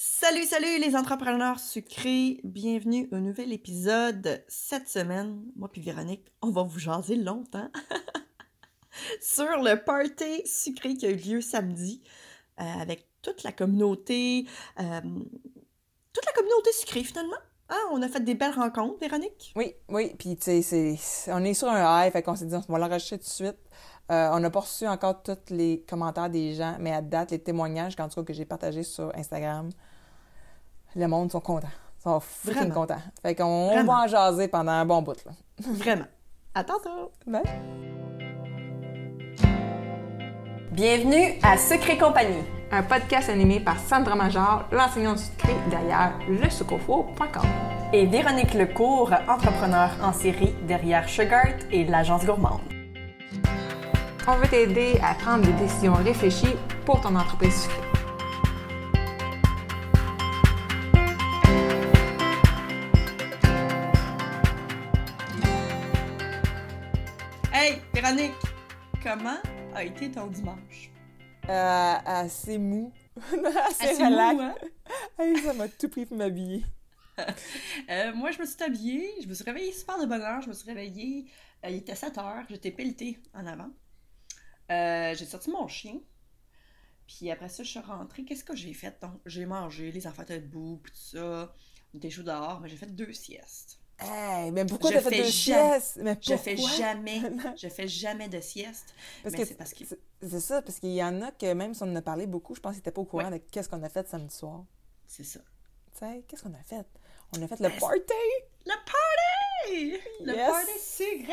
Salut, salut les entrepreneurs sucrés! Bienvenue au nouvel épisode. Cette semaine, moi puis Véronique, on va vous jaser longtemps sur le party sucré qui a eu lieu samedi euh, avec toute la communauté, euh, toute la communauté sucrée finalement. Ah, on a fait des belles rencontres, Véronique. Oui, oui, puis tu sais, on est sur un high, fait qu'on s'est dit, on va l'enregistrer tout de suite. Euh, on n'a pas reçu encore tous les commentaires des gens, mais à date, les témoignages en tout cas, que j'ai partagés sur Instagram, le monde sont contents. Ils sont vraiment contents. Fait qu'on va en jaser pendant un bon bout. Là. Vraiment. À tantôt. Bye. Bienvenue à Secret Compagnie, un podcast animé par Sandra Major, l'enseignante sucré derrière lesucofo.com. Et Véronique Lecourt, entrepreneur en série derrière Sugart et l'agence gourmande. On veut t'aider à prendre des décisions réfléchies pour ton entreprise sucrée. Véronique, comment a été ton dimanche? Euh, assez mou. assez, relax. Hein? ça m'a tout pris pour m'habiller. Euh, moi, je me suis habillée, je me suis réveillée super de bonne heure, je me suis réveillée, euh, il était 7 heures, j'étais pelletée en avant. J'ai sorti mon chien. Puis après ça, je suis rentrée. Qu'est-ce que j'ai fait? Donc, j'ai mangé, les enfants étaient debout, puis tout ça. On était dehors, mais j'ai fait deux siestes. Hey, mais pourquoi t'as fait deux siestes? Mais je fais jamais, je fais jamais de sieste. Parce que c'est parce que... C'est ça, parce qu'il y en a que même si on en a parlé beaucoup, je pense qu'ils n'étaient pas au courant de qu'est-ce qu'on a fait samedi soir. C'est ça. Tu sais, qu'est-ce qu'on a fait? On a fait le ben, party! Le party! Le party c'est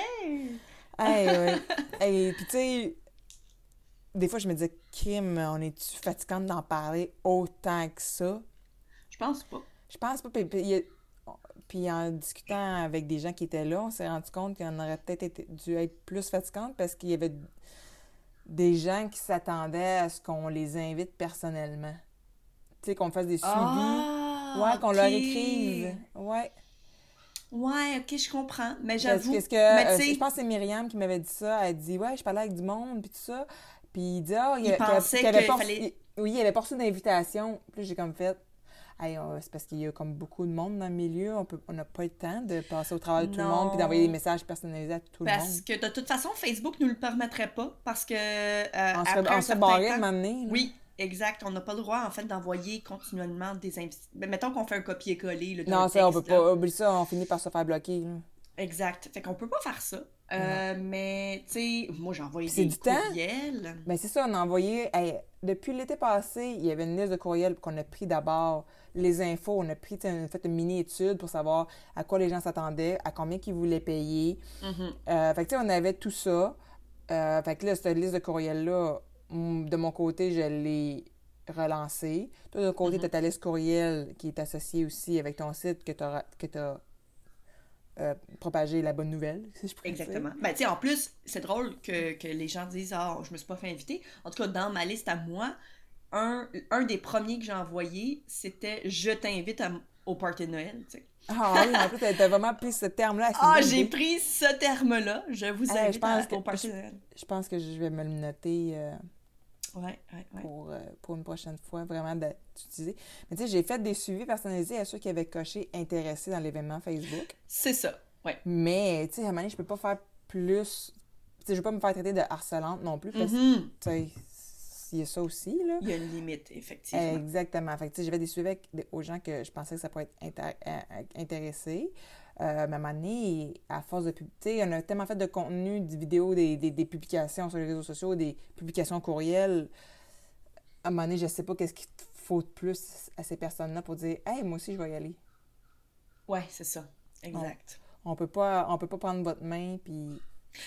Hey, hey, puis tu sais, des fois, je me disais, Kim, on est-tu fatigante d'en parler autant que ça? Je pense pas. Je pense pas. Puis, en discutant avec des gens qui étaient là, on s'est rendu compte qu'on aurait peut-être dû être plus fatigante parce qu'il y avait des gens qui s'attendaient à ce qu'on les invite personnellement. Tu sais, qu'on fasse des suivis. Ah, ouais, qu'on leur écrive. Ouais. Ouais, ok, je comprends. Mais j'avoue. Parce que, euh, je pense que c'est Myriam qui m'avait dit ça. Elle dit Ouais, je parlais avec du monde, puis tout ça. Puis il dit, ah, il, pensait qu'il avait pas fallait... Oui, il avait pas reçu d'invitation. Puis j'ai comme fait, c'est parce qu'il y a comme beaucoup de monde dans le milieu. On n'a pas le temps de passer au travail de tout le monde puis d'envoyer des messages personnalisés à tout le monde. Parce que de toute façon, Facebook ne nous le permettrait pas parce que. Euh, on après se, barrait temps... Oui, exact. On n'a pas le droit, en fait, d'envoyer continuellement des invitations. Mettons qu'on fait un copier-coller. Non, ça, on peut pas. Oublie ça, on finit par se faire bloquer. Exact. Fait qu'on peut pas faire ça. Euh, mais, tu sais, moi, j'ai envoyé des du courriels. Mais ben, c'est ça, on a envoyé... depuis l'été passé, il y avait une liste de courriels qu'on a pris d'abord les infos. On a pris, on a fait une mini-étude pour savoir à quoi les gens s'attendaient, à combien ils voulaient payer. Mm-hmm. Euh, fait que, tu sais, on avait tout ça. Euh, fait que là, cette liste de courriels-là, de mon côté, je l'ai relancée. Toi, de ton côté, mm-hmm. tu as ta liste courriel qui est associée aussi avec ton site que tu as euh, propager la bonne nouvelle, si je Exactement. Ben, tu sais, en plus, c'est drôle que, que, les gens disent Ah, je me suis pas fait inviter. En tout cas, dans ma liste à moi, un, un des premiers que j'ai envoyé, c'était Je t'invite au party de Noël, tu sais. Ah oui, en plus, t'as vraiment pris ce terme-là. Ah, j'ai pris ce terme-là. Je vous invite au party de Noël. Je pense que je vais me le noter. Euh, Ouais, ouais, ouais. Pour, euh, pour une prochaine fois, vraiment d'utiliser. Mais tu sais, j'ai fait des suivis personnalisés à ceux qui avaient coché intéressé dans l'événement Facebook. C'est ça, ouais. Mais, tu sais, à un moment donné, je peux pas faire plus. Tu sais, je veux pas me faire traiter de harcelante non plus parce mm-hmm. Il y a ça aussi, là. Il y a une limite, effectivement. Exactement. Fait que, des suivis avec aux gens que je pensais que ça pourrait être intéressé. Euh, mais à un moment donné, à force de publier, on a tellement fait de contenu, des vidéos, des, des, publications sur les réseaux sociaux, des publications courriels. À un moment donné, je sais pas qu'est-ce qu'il faut de plus à ces personnes-là pour dire Hey, moi aussi, je vais y aller. Ouais, c'est ça. Exact. On, on, peut pas on peut pas prendre votre main puis.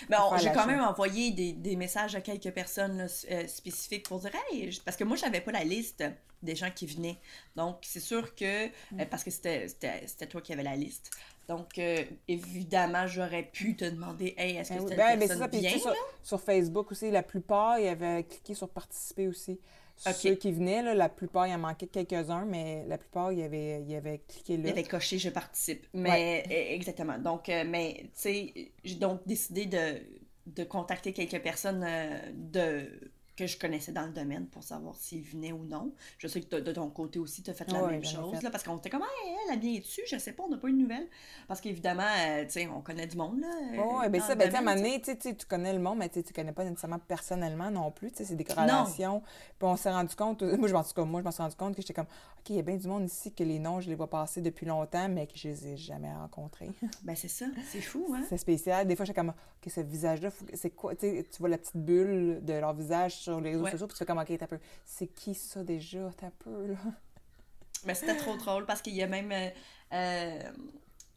Ben, j'ai quand même envoyé des, des, messages à quelques personnes euh, spécifiques pour dire Hey, parce que moi, j'avais pas la liste des gens qui venaient. Donc, c'est sûr que, mm. euh, parce que c'était toi qui avais la liste. Donc, euh, évidemment, j'aurais pu te demander Hey, est-ce que ben, ben personne bien, sur, sur, Facebook aussi, la plupart, ils avaient cliqué sur participer aussi. Ceux qui venaient, là, la plupart, il en manquait quelques-uns, mais la plupart, il y avait, il avait cliqué là. Il avait coché je participe. Mais e, exactement. Donc, euh, mais tu sais, j'ai donc décidé de, de contacter quelques personnes de que je connaissais dans le domaine pour savoir s'ils venaient ou non. Je sais que de ton côté aussi, tu as fait la Ouais, même chose, fait. là, parce qu'on était comme, hey, elle, elle vient dessus, je sais pas, on n'a pas eu de nouvelles. Parce qu'évidemment, euh, tu sais, on connaît du monde, là. euh, ben dans ça, ben, à un moment donné, tu connais le monde, mais tu tu connais pas nécessairement personnellement non plus, tu sais, c'est des relations. Puis on s'est rendu compte, moi, je m'en suis comme moi, je m'en suis rendu compte que j'étais comme, OK, il y a bien du monde ici que les noms, je les vois passer depuis longtemps, mais que je les ai jamais rencontrés. Ben, c'est ça, c'est fou, hein? c'est spécial. Des fois, j'étais comme, OK, ce visage-là, c'est quoi, tu vois la petite bulle de leur visage sur les réseaux Ouais. sociaux, puis tu fais comme, OK, t'as peu. C'est qui ça déjà? T'as peu, là. Mais c'était trop drôle parce qu'il y a même euh, euh,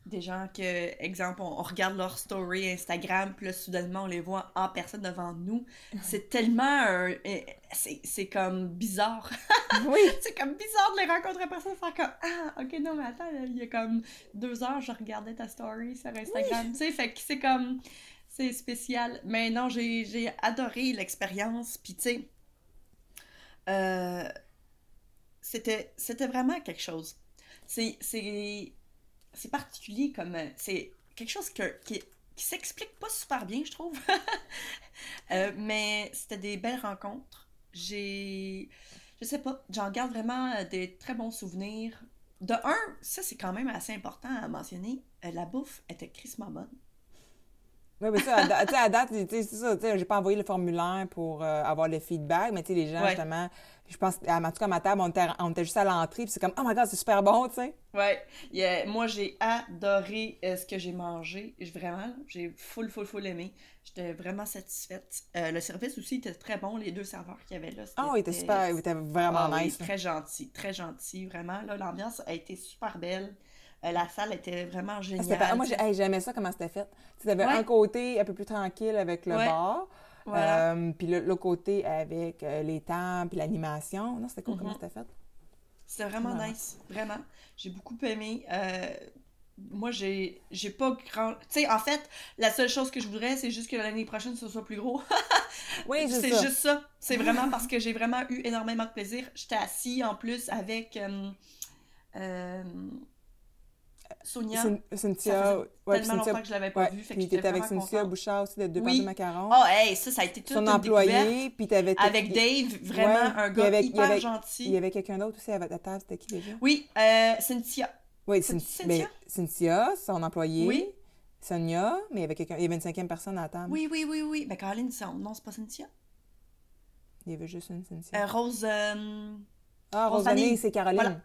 des gens que, exemple, on, on regarde leur story Instagram, puis là, soudainement, on les voit en personne devant nous. C'est tellement euh, C'est comme bizarre. Oui! c'est comme bizarre de les rencontrer en personne, faire comme Ah, ok, non, mais attends, il y a comme deux heures, je regardais ta story sur Instagram. Tu sais, fait que c'est comme. C'est spécial. Mais non, j'ai adoré l'expérience, puis tu sais. euh, c'était vraiment quelque chose. C'est particulier comme euh, c'est quelque chose qui qui s'explique pas super bien, je trouve. Euh, mais c'était des belles rencontres. J'ai je sais pas, j'en garde vraiment des très bons souvenirs. De un, ça c'est quand même assez important à mentionner, la bouffe était crissement bonne. Oui, mais ça, à, da- tu sais, à date, tu sais, c'est ça, tu sais, j'ai pas envoyé le formulaire pour euh, avoir le feedback, mais tu sais, les gens, Ouais. justement, je pense, à, en tout cas, à ma table, on était, on était juste à l'entrée, puis c'est comme, oh my god, c'est super bon, tu sais. Ouais, il y a- moi j'ai adoré euh, ce que j'ai mangé. Vraiment, j'ai full, full, full aimé. J'étais vraiment satisfaite. Euh, le service aussi était très bon, les deux serveurs qu'il y avait là. Ah, il était super, il était vraiment Ah nice. très gentil, très gentil, vraiment. Là, l'ambiance a été super belle. Euh, la salle était vraiment Ah, géniale. pas- moi, hey, j'aimais ça, comment c'était fait. Tu avais Ouais. un côté un peu plus tranquille avec le Ouais. bar, Voilà. euh, puis le- l'autre côté avec euh, les temps, puis l'animation. Non, c'était cool, Mhm. comment c'était fait? C'était vraiment Ouais. nice, vraiment. J'ai beaucoup aimé. Euh, moi, j'ai j'ai pas grand. Tu sais, en fait, la seule chose que je voudrais, c'est juste que l'année prochaine, ce soit plus gros. Oui, c'est juste ça. C'est vraiment parce que j'ai vraiment eu énormément de plaisir. J'étais assis en plus avec euh, euh, Sonia. Cynthia, ouais, tellement Cynthia, longtemps que je l'avais pas ouais, vue. Fait puis t'étais avec Cynthia. Bouchard aussi, de deux Oui. de macarons. Oh, hey, ça, ça a été toute son une employé, puis t'avais... Avec Dave, vraiment Ouais, un il gars il hyper avait- gentil. Il y avait quelqu'un d'autre aussi à ta table, c'était qui déjà? Oui, euh, Cynthia. Oui, Cynthia? ben, Cynthia, son employé. Oui. Sonia, mais il y avait quelqu'un, il y avait une cinquième personne à la table. Oui, oui, oui, oui. Ben, Caroline, c'est- non, c'est pas Cynthia? Il y avait juste une Cynthia. Euh, Rose. euh, ah, Rose c'est Caroline. Voilà.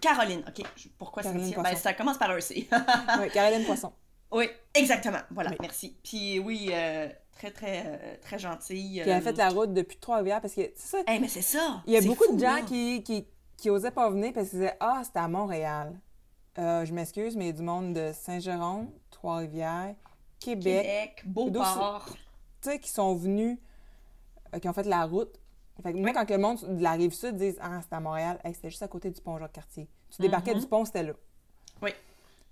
Caroline, ok. Pourquoi Caroline? Poisson. Ben, ça commence par un C. Oui, Caroline Poisson. oui, exactement. Voilà, Oui. merci. Puis oui, euh, très, très, euh, très gentille. Qui a euh, fait la route depuis Trois-Rivières parce que c'est ça. Hey, mais c'est ça! Il y a beaucoup fou, de gens là. qui, qui, qui osaient pas venir parce qu'ils disaient Ah, c'était à Montréal. Euh, je m'excuse, mais il y a du monde de Saint-Jérôme, Trois-Rivières, Québec, Québec, Beauport. Tu sais, qui sont venus, qui ont fait la route. Fait que moi, quand le monde de la rive sud disent Ah, c'était à Montréal, Hey, c'était juste à côté du pont Jacques-Cartier. Tu débarquais Mhm. du pont, c'était là. Oui.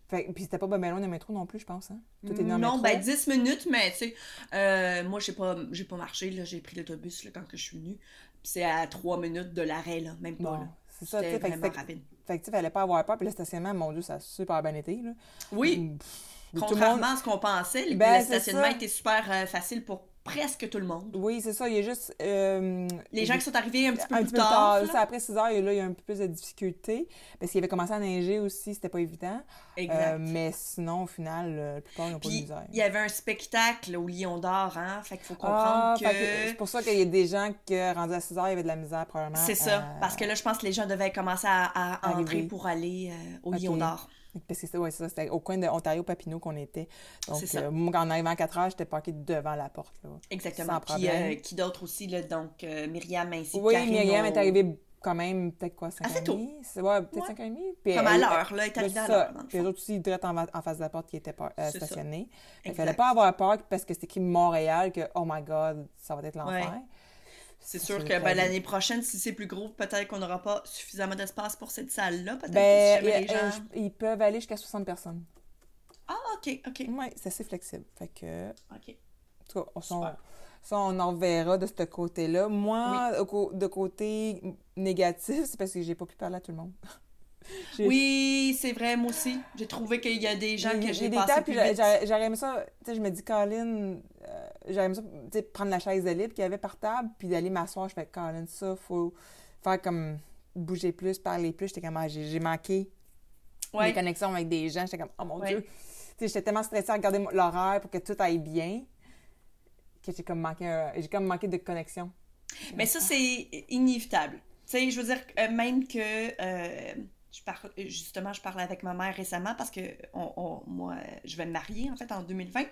Fait, puis c'était pas ben loin du métro non plus, je pense. Hein? Tout est dans Non, métro. ben 10 minutes, mais tu sais, euh, moi, j'ai pas, pas marché, là, j'ai pris l'autobus là, quand que je suis venue. Puis c'est à 3 minutes de l'arrêt, là, même pas. Bon, là. c'est ça, tu sais. Fait rapide. fait que tu fallait pas avoir peur. Puis le stationnement, mon Dieu, ça a super bien été. Là. Oui, Pff, contrairement monde- à ce qu'on pensait, le- Ben, le c'est stationnement était super euh, facile pour presque tout le monde. Oui, c'est ça. Il y a juste. euh, Les gens qui sont arrivés un petit peu un plus petit peu tard. Ça, après 6 heures, et là, il y a un peu plus de difficultés. Parce qu'il avait commencé à neiger aussi, c'était pas évident. Exact. Euh, mais sinon, au final, euh, la plupart, n'ont pas de misère. il y avait un spectacle au Lion d'Or, hein? Fait qu'il faut Ah, comprendre que que... c'est pour ça qu'il y a des gens qui, rendus à 6 heures, il y avait de la misère, probablement. C'est ça. à- Parce que là, je pense que les gens devaient commencer à, à entrer pour aller euh, au Ok. Lion d'Or. Parce que c'était ouais, ça, c'était au coin de Ontario-Papineau qu'on était. Donc, ça. euh, en arrivant à 4 heures, j'étais parquée devant la porte. Là. Exactement. Sans Puis, euh, qui d'autre aussi, là, donc euh, Myriam ainsi Oui, Myriam est arrivée quand même, peut-être quoi, 5 Assez ans et tôt. C'est- Ouais, peut-être Ouais. 5 ans et demi. Puis Comme à l'heure, là, elle est Ben, arrivée à l'heure, Puis les autres aussi, direct en, face de la porte qui était euh, stationnés. Il Exact. fallait pas avoir peur parce que c'est écrit Montréal que, oh my god, ça va être l'enfer. Ouais. C'est sûr que ben, l'année prochaine, si c'est plus gros, peut-être qu'on n'aura pas suffisamment d'espace pour cette salle-là. Peut-être Ben, que les gens... ils peuvent aller jusqu'à 60 personnes. Ah, ok, ok. Oui, c'est assez flexible. Fait que, ok. en tout cas, on, ça, on en verra de ce côté-là. Moi, au de côté négatif, c'est parce que j'ai pas pu parler à tout le monde. Oui, c'est vrai, moi aussi. J'ai trouvé qu'il y a des gens que j'ai passé plus vite. j'aurais aimé ça. Tu sais, je me dis, Colin, j'aime ça, prendre la chaise de libre qu'il y avait par table, puis d'aller m'asseoir. Je fais, Colin, ça, faut faire comme bouger plus, parler plus. J'étais comme, ah, j'ai manqué Ouais. des connexions avec des gens. J'étais comme, oh mon Ouais. Dieu. J'étais tellement stressée à regarder l'horaire pour que tout aille bien que j'ai comme manqué, j'ai comme manqué de connexion. Mais ça, c'est inévitable. Tu sais, je veux dire, euh, même que. euh, je parle, justement, je parlais avec ma mère récemment parce que on, on- moi, je vais me marier en fait en 2020,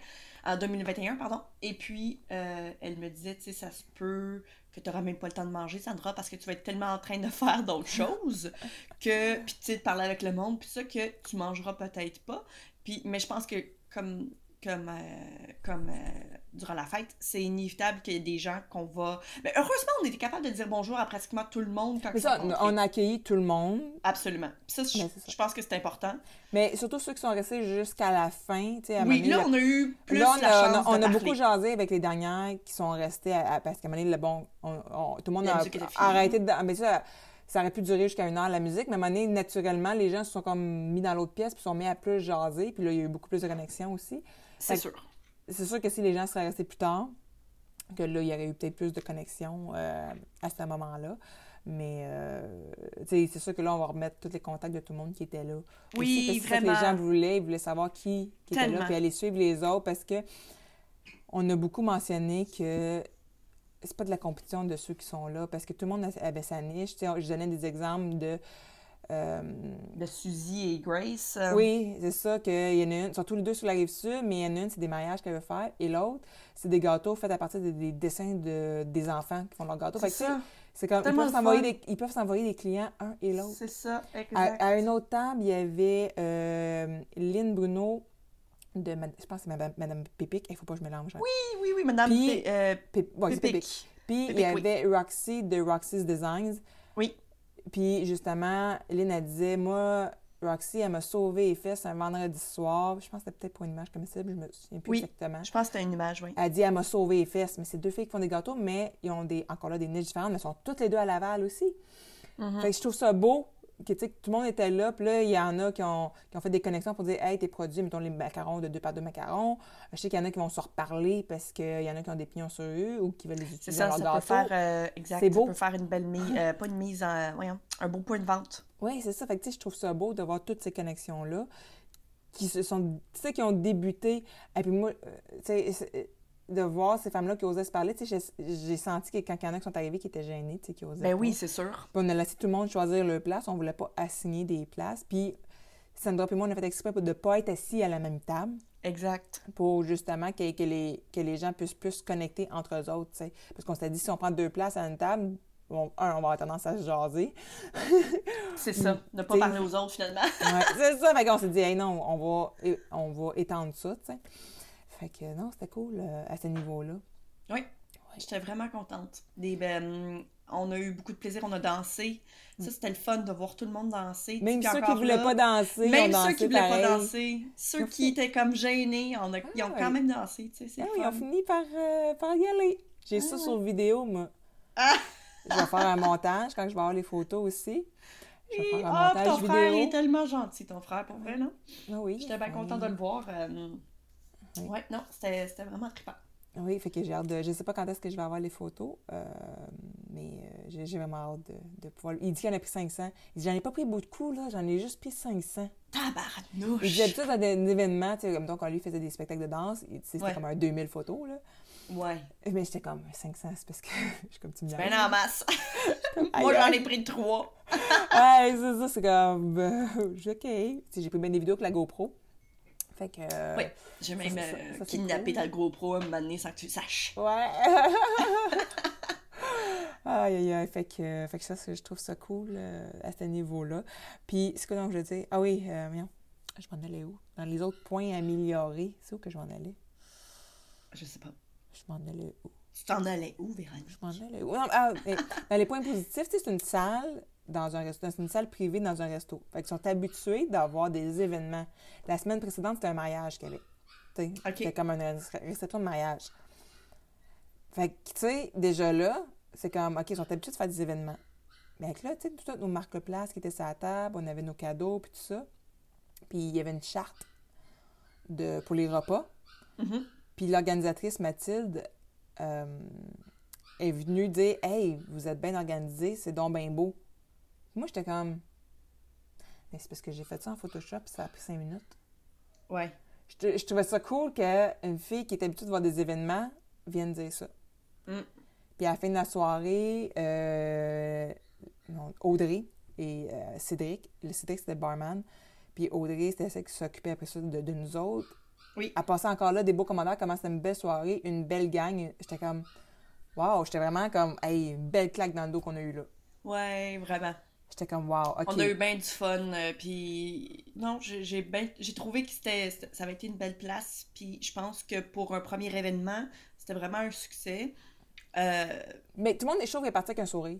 en 2021, pardon. Et puis, euh, elle me disait, tu sais, ça se peut que tu n'auras même pas le temps de manger, Sandra, parce que tu vas être tellement en train de faire d'autres choses que, puis tu sais, de parler avec le monde, puis ça, que tu mangeras peut-être pas. Puis, mais je pense que comme, comme, euh, comme euh, durant la fête, c'est inévitable qu'il y ait des gens qu'on va. Mais heureusement, on était capable de dire bonjour à pratiquement tout le monde quand ça, on a accueilli tout le monde. Absolument. Ça, je, c'est ça. je pense que c'est important. Mais surtout ceux qui sont restés jusqu'à la fin. à Oui, là, on a eu plus Là, on la a, chance on a- on beaucoup jasé avec les dernières qui sont restées à- à- parce qu'à un moment donné, le bon, on- on- tout le monde La a arrêté de. Mais ça, ça aurait pu durer jusqu'à une heure la musique, mais à un moment donné, naturellement, les gens se sont comme mis dans l'autre pièce puis sont mis à plus jaser. Puis là, il y a eu beaucoup plus de connexions aussi. C'est sûr. C'est sûr que si les gens seraient restés plus tard, que là, il y aurait eu peut-être plus de connexions euh, à ce moment-là. Mais euh, c'est sûr que là, on va remettre tous les contacts de tout le monde qui était là. Oui, Aussi, parce que les gens voulaient, ils voulaient savoir qui, qui était là, puis aller suivre les autres parce que on a beaucoup mentionné que c'est pas de la compétition de ceux qui sont là parce que tout le monde avait sa niche. Je donnais des exemples de. Euh, De Suzy et Grace. euh, oui, c'est ça, qu'il y en a une, surtout les deux sur la rive sud, mais il y en a une, c'est des mariages qu'elle veut faire, et l'autre, c'est des gâteaux faits à partir de- des dessins de, des enfants qui font leurs gâteaux. C'est ça. c'est comme, ils peuvent, des, ils peuvent s'envoyer des clients un et l'autre. C'est ça, À, exact. à une autre table, il y avait euh, Lynn Bruno de, je pense que c'est Madame, Madame Pépic, il faut pas que je mélange. hein. Oui, oui, oui, madame. Puis- euh, Pépic. Pépic. Puis il y oui. avait Roxy de Roxy's Designs. Puis justement, Lynn, elle disait, moi, Roxy, elle m'a sauvé les fesses un vendredi soir. Je pense que c'était peut-être pour une image comme ça, je me souviens plus Oui. exactement. Je pense que c'était une image, oui. Elle dit, elle m'a sauvé les fesses. Mais c'est deux filles qui font des gâteaux, mais ils ont des, encore là des niches différentes, mais elles sont toutes les deux à Laval aussi. Mhm. Fait que je trouve ça beau que, tu sais, tout le monde était là. Puis là, il y en a qui ont, qui ont fait des connexions pour dire Hey, tes produits, mettons les macarons de deux par deux macarons. Je sais qu'il y en a qui vont se reparler parce qu'il y en a qui ont des pignons sur eux ou qui veulent les C'est utiliser ça, dans ça leur peut faire, euh, exact, C'est ça beau. peut faire une belle mise, euh, pas une mise en, voyons, un beau point de vente. Oui, c'est ça. Fait que, tu sais, je trouve ça beau de voir toutes ces connexions-là qui se sont, tu sais, qui ont débuté. Et puis moi, de voir ces femmes-là qui osaient se parler, j'ai- senti que quand il y en a qui sont arrivés qui étaient gênés, qui osaient Ben oui, c'est sûr. Puis on a laissé tout le monde choisir leur place. On voulait pas assigner des places. Puis Sandra et moi, on a fait exprès de ne pas être assis à la même table Exact. pour justement que, que les, que les gens puissent plus se connecter entre eux autres. Parce qu'on s'était dit, si on prend deux places à une table, bon, un, on va avoir tendance à se jaser. C'est ça. Ne pas parler aux autres, finalement. Ouais, c'est ça. Fait qu'on s'est dit, hey, non, on va, on va étendre ça. tu sais. Fait que non, c'était cool euh, à ce niveau-là. Oui. J'étais vraiment contente. Des, ben, on a eu beaucoup de plaisir, on a dansé. Ça, c'était le fun de voir tout le monde danser. Même ceux qui encore voulaient là, pas danser, Même ceux qui voulaient pas danser, ceux qui étaient comme gênés, on a- ils ont Ah quand ouais. même dansé, tu sais, Ah oui, ils ont fini par, euh, par y aller. J'ai ça Ah sur vidéo, moi. Ah! Je vais faire un montage quand je vais avoir les photos aussi. Je vais faire un Ah, montage ton vidéo. frère il est tellement gentil, ton frère, pour vrai, non? Ah oui. J'étais bien oui. contente de le voir. euh, Oui. Ouais, non, c'était vraiment trippant. Oui, fait que j'ai hâte de. Je sais pas quand est-ce que je vais avoir les photos, euh, mais euh, j'ai vraiment hâte de, de pouvoir. Il dit qu'il en a pris 500. Il dit J'en ai pas pris beaucoup, là, j'en ai juste pris 500. Il dit Tabarnouche! d'habitude, dans des événements, tu sais, comme donc, quand lui faisait des spectacles de danse, c'était Ouais. comme un 2000 photos, là. Ouais, Mais j'étais comme 500, c'est parce que je suis comme tu me ben en masse. Moi, j'en ai pris trois. Ouais, c'est ça, c'est comme. euh, OK. J'ai pris bien des vidéos avec la GoPro. Fait que. euh, Oui, j'ai même ça, euh, ça, kidnappé cool. ta GoPro un moment sans que tu le saches. Ouais. aïe, aïe, aïe. Fait que, fait que ça, je trouve ça cool euh, à ce niveau-là. Puis, ce que donc je veux dire. Ah oui, euh, voyons. Je m'en allais où? Dans les autres points améliorés. C'est où que je m'en allais? Je sais pas. Je m'en allais où? Tu t'en allais où, Véronique? Je m'en allais où? Non, ah, mais dans les points positifs, c'est une salle dans un resto, c'est une salle privée dans un resto. Fait qu'ils sont habitués d'avoir des événements. La semaine précédente, c'était un mariage qu'il y avait. Tu sais, OK. C'était comme une réception de mariage. Fait que, tu sais, déjà là, c'est comme, OK, ils sont habitués de faire des événements. Mais avec là, tu sais, toutes nos marques place qui étaient sur la table, on avait nos cadeaux, puis tout ça. Puis il y avait une charte de, pour les repas. Mhm. Puis l'organisatrice Mathilde euh, est venue dire Hey, vous êtes bien organisé, c'est donc bien beau. Moi, j'étais comme Mais c'est parce que j'ai fait ça en Photoshop, ça a pris cinq minutes. Ouais. Je, je trouvais ça cool qu'une fille qui est habituée de voir des événements vienne dire ça. Mm. Puis à la fin de la soirée, euh, Audrey et euh, Cédric, le Cédric c'était le barman, puis Audrey c'était celle qui s'occupait après ça de, de nous autres. Oui. Elle passait encore là des beaux commentaires, comment c'était une belle soirée, une belle gang. J'étais comme, waouh, j'étais vraiment comme, hey, une belle claque dans le dos qu'on a eu là. Ouais, vraiment. J'étais comme, ok. On a eu bien du fun, euh, puis non, j'ai ben- trouvé que c'était ça avait été une belle place, puis je pense que pour un premier événement, c'était vraiment un succès. Euh, Mais tout le monde est chaud et parti avec un sourire.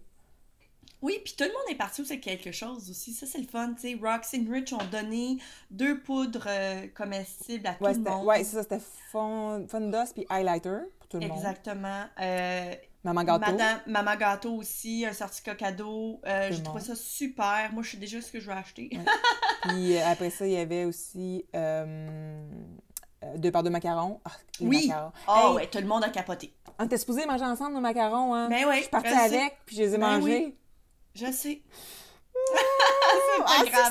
oui, puis tout le monde est parti aussi avec quelque chose aussi, ça c'est le fun, tu sais. Roxy Rich ont donné deux poudres euh, comestibles à tout le monde. ouais, c'est ça, c'était fond, Fundos puis Highlighter pour tout le monde. Exactement. Euh, Maman Gâteau. Madame, Maman Gâteau aussi, un certificat cadeau. Euh, J'ai trouvé ça super. Moi, je sais déjà ce que je vais acheter. Ouais. Puis euh, après ça, il y avait aussi euh, euh, deux par deux macarons. Ah, Oui. macarons. Oh, Hey, ouais, tout le monde a capoté. On était supposés manger ensemble nos macarons, hein? Ben oui, Je suis partie je sais. avec, puis je les ai Ben mangés. oui. Je sais. ah, c'est ça,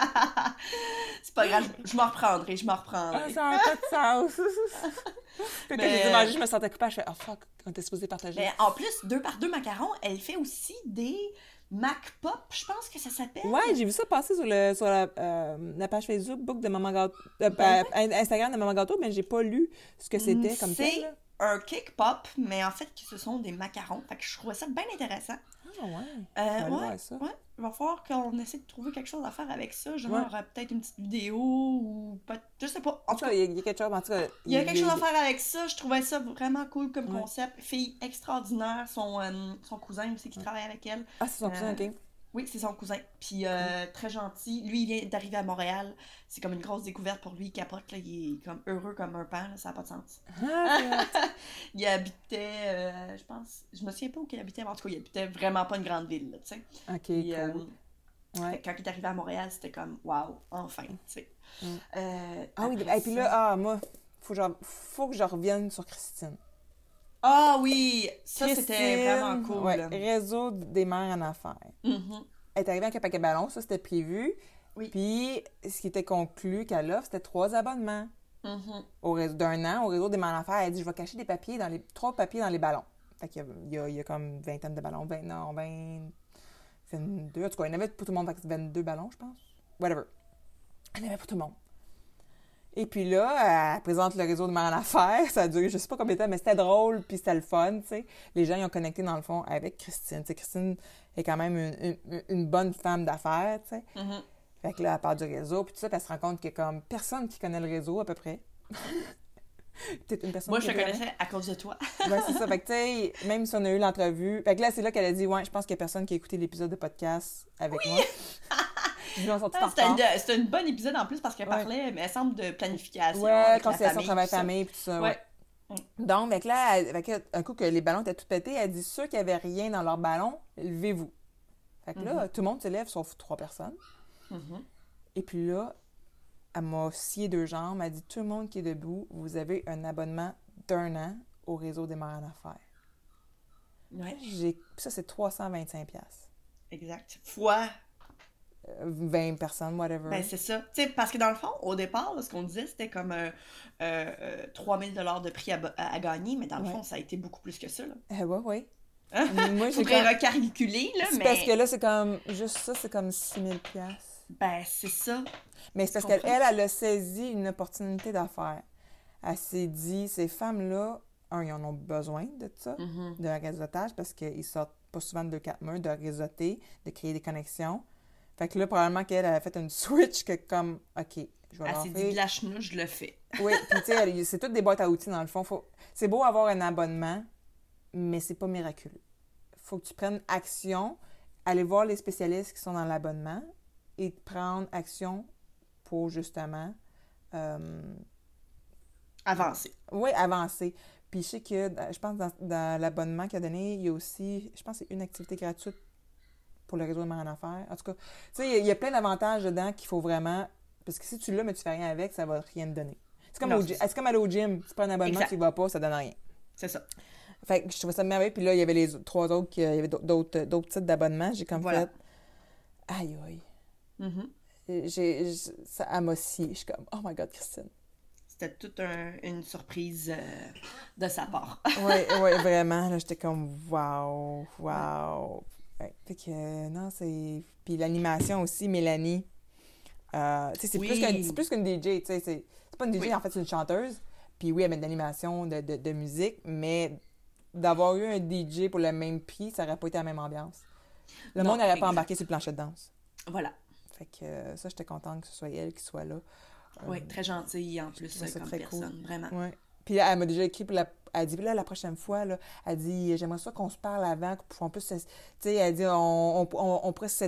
C'est pas grave, je m'en reprendrai, je m'en Ah, reprendrai. ça n'a pas de sens. Puis quand Mais- je les ai mangés, je me sentais coupable. Je fais, oh fuck, on était supposés partager. Mais en plus, deux par deux macarons, elle fait aussi des Mac Pop, je pense que ça s'appelle. Ouais, j'ai vu ça passer sur, le, sur la, euh, la page Facebook de Maman Gâteau, euh, Ben euh, Instagram de Maman Gâteau, mais j'ai pas lu ce que c'était comme C'est tel. là. un cake pop, mais en fait, ce sont des macarons. Fait que je trouvais ça bien intéressant. Ah ouais. Euh, ouais, ça. ouais. Il va falloir qu'on essaie de trouver quelque chose à faire avec ça. Genre, Ouais. euh, peut-être une petite vidéo ou peut je sais pas. En En tout cas, il y, a- il y a quelque chose. En tout cas, il y a quelque chose à faire avec ça. Je trouvais ça vraiment cool comme Ouais. concept. Fille extraordinaire. Son, euh, son cousin aussi qui travaille avec elle. Ah, c'est son cousin, ok. Oui, c'est son cousin. Puis euh, très gentil. Lui, il vient d'arriver à Montréal. C'est comme une grosse découverte pour lui. Il capote, là. Il est comme heureux comme un pan, là. Ça n'a pas de sens. Ah. Il habitait, euh, je pense, je me souviens pas où il habitait, mais en tout cas, il habitait vraiment pas une grande ville, là, tu sais. ok, Puis, euh, cool. Ouais. quand il est arrivé à Montréal, c'était comme, waouh, enfin, tu sais. Mm. Euh, Ah oui, et puis là, ah, moi, faut faut que je revienne sur Christine. Ah oui, ça c'était vraiment cool. ouais, réseau des mères en affaires. Mhm. Elle est arrivée avec un paquet de ballons, ça c'était prévu. Oui. Puis, ce qui était conclu qu'elle offre, c'était trois abonnements Mhm. au réseau d'un an au réseau des mères en affaires. Elle dit Je vais cacher des papiers dans les trois papiers dans les ballons. Fait qu'il y a, y a, y a comme une vingtaine de ballons, 20, non, 20, 22. En tout cas, il y en avait pour tout le monde, fait que c'est 22 ballons, je pense. Whatever. Il y en avait pour tout le monde. Et puis là, elle présente le réseau de mères en affaires. Ça a duré, je sais pas combien de temps, mais c'était drôle, puis c'était le fun, tu sais. Les gens, ils ont connecté, dans le fond, avec Christine. Tu sais, Christine est quand même une, une- une bonne femme d'affaires, tu sais. Mhm. Fait que là, elle part du réseau, puis tout ça, puis elle se rend compte qu'il y a comme personne qui connaît le réseau, à peu près. Peut-être une personne Moi, je te connaissais à cause de toi. Ouais, c'est ça. Fait que, tu sais, même si on a eu l'entrevue. Fait que là, c'est là qu'elle a dit, ouais, je pense qu'il y a personne qui a écouté l'épisode de podcast avec moi. Ah, C'était une bonne épisode en plus parce qu'elle Ouais. parlait, mais elle semble de planification. Ouais, avec la conciliation famille, travail tout ça. famille puis tout ça. Ouais. Ouais. Donc, là, elle- que, un coup que les ballons étaient tout pétés, elle dit ceux qui avaient rien dans leur ballon, levez-vous. Fait que là, tout le monde se lève sauf trois personnes. Mhm. Et puis là, elle m'a scié deux jambes. Elle dit tout le monde qui est debout, vous avez un abonnement d'un an au réseau des mères en affaires. Ouais, Ça, c'est 325 pièces. exact. Fois 20 personnes, whatever. Ben, c'est ça. Parce que dans le fond, au départ, là, ce qu'on disait, c'était comme euh, euh, euh, 3000 de prix à, à- gagner, mais dans le Ouais. fond, ça a été beaucoup plus que ça. Là. Eh ouais, ouais. Hein? Moi, j'ai recalculer, là, C'est mais... parce que là, c'est comme... Juste ça, c'est comme 6000 pièces. Ben, c'est ça. Mais c'est parce qu'elle, elle, elle a saisi une opportunité d'affaires. Elle s'est dit, ces femmes-là, un, ils en ont besoin de ça, Mhm. de réseautage, parce qu'ils sortent pas souvent de deux, quatre murs, de réseauter, de créer des connexions. Fait que là, probablement qu'elle elle a fait une switch que comme, OK, je vais Elle s'est dit de la je le fais. Oui, puis tu sais, c'est toutes des boîtes à outils dans le fond. Faut... C'est beau avoir un abonnement, mais c'est pas miraculeux. Faut que tu prennes action, aller voir les spécialistes qui sont dans l'abonnement et prendre action pour justement, euh, Avancer. oui, avancer. Puis je sais que, je pense, dans, dans l'abonnement qu'il a donné, il y a aussi, je pense, c'est une activité gratuite pour le réseau de en affaires. En tout cas, tu sais, il y a- y a plein d'avantages dedans qu'il faut vraiment. Parce que si tu l'as, mais tu fais rien avec, ça va rien te donner. C'est comme, Non, au c'est comme aller au gym. Tu prends un abonnement, Exact. tu y vas pas, ça donne rien. C'est ça. Fait que je trouvais ça merveilleux. Puis là, il y avait les trois autres, qui, il y avait d'autres- d'autres types d'abonnements. J'ai comme Voilà. fait. Aïe, aïe. Mhm. J'ai, j'ai- ça scié. Je suis comme, oh my god, Christine. C'était toute un- une surprise euh, de sa part. Ouais, ouais, vraiment. Là, j'étais comme, wow, wow. Ouais, fait que, euh, non, c'est. Puis l'animation aussi, Mélanie. Euh, c'est Oui. plus qu'une DJ, tu sais. C'est pas une DJ, Oui. en fait, c'est une chanteuse. Puis oui, elle met de l'animation, de, de, de musique, mais d'avoir eu un DJ pour le même prix, ça aurait pas été la même ambiance. Le Non, monde n'aurait pas embarqué sur le plancher de danse. Voilà. Fait que euh, ça, j'étais contente que ce soit elle qui soit là. Euh, Oui, très gentille en plus euh, comme très personne, vraiment. Ouais. Puis là, elle m'a déjà écrit pour la. Elle dit, là, la prochaine fois, là, elle dit, j'aimerais ça qu'on se parle avant, qu'on puisse. Tu sais, elle dit, on, on, on, on pourrait se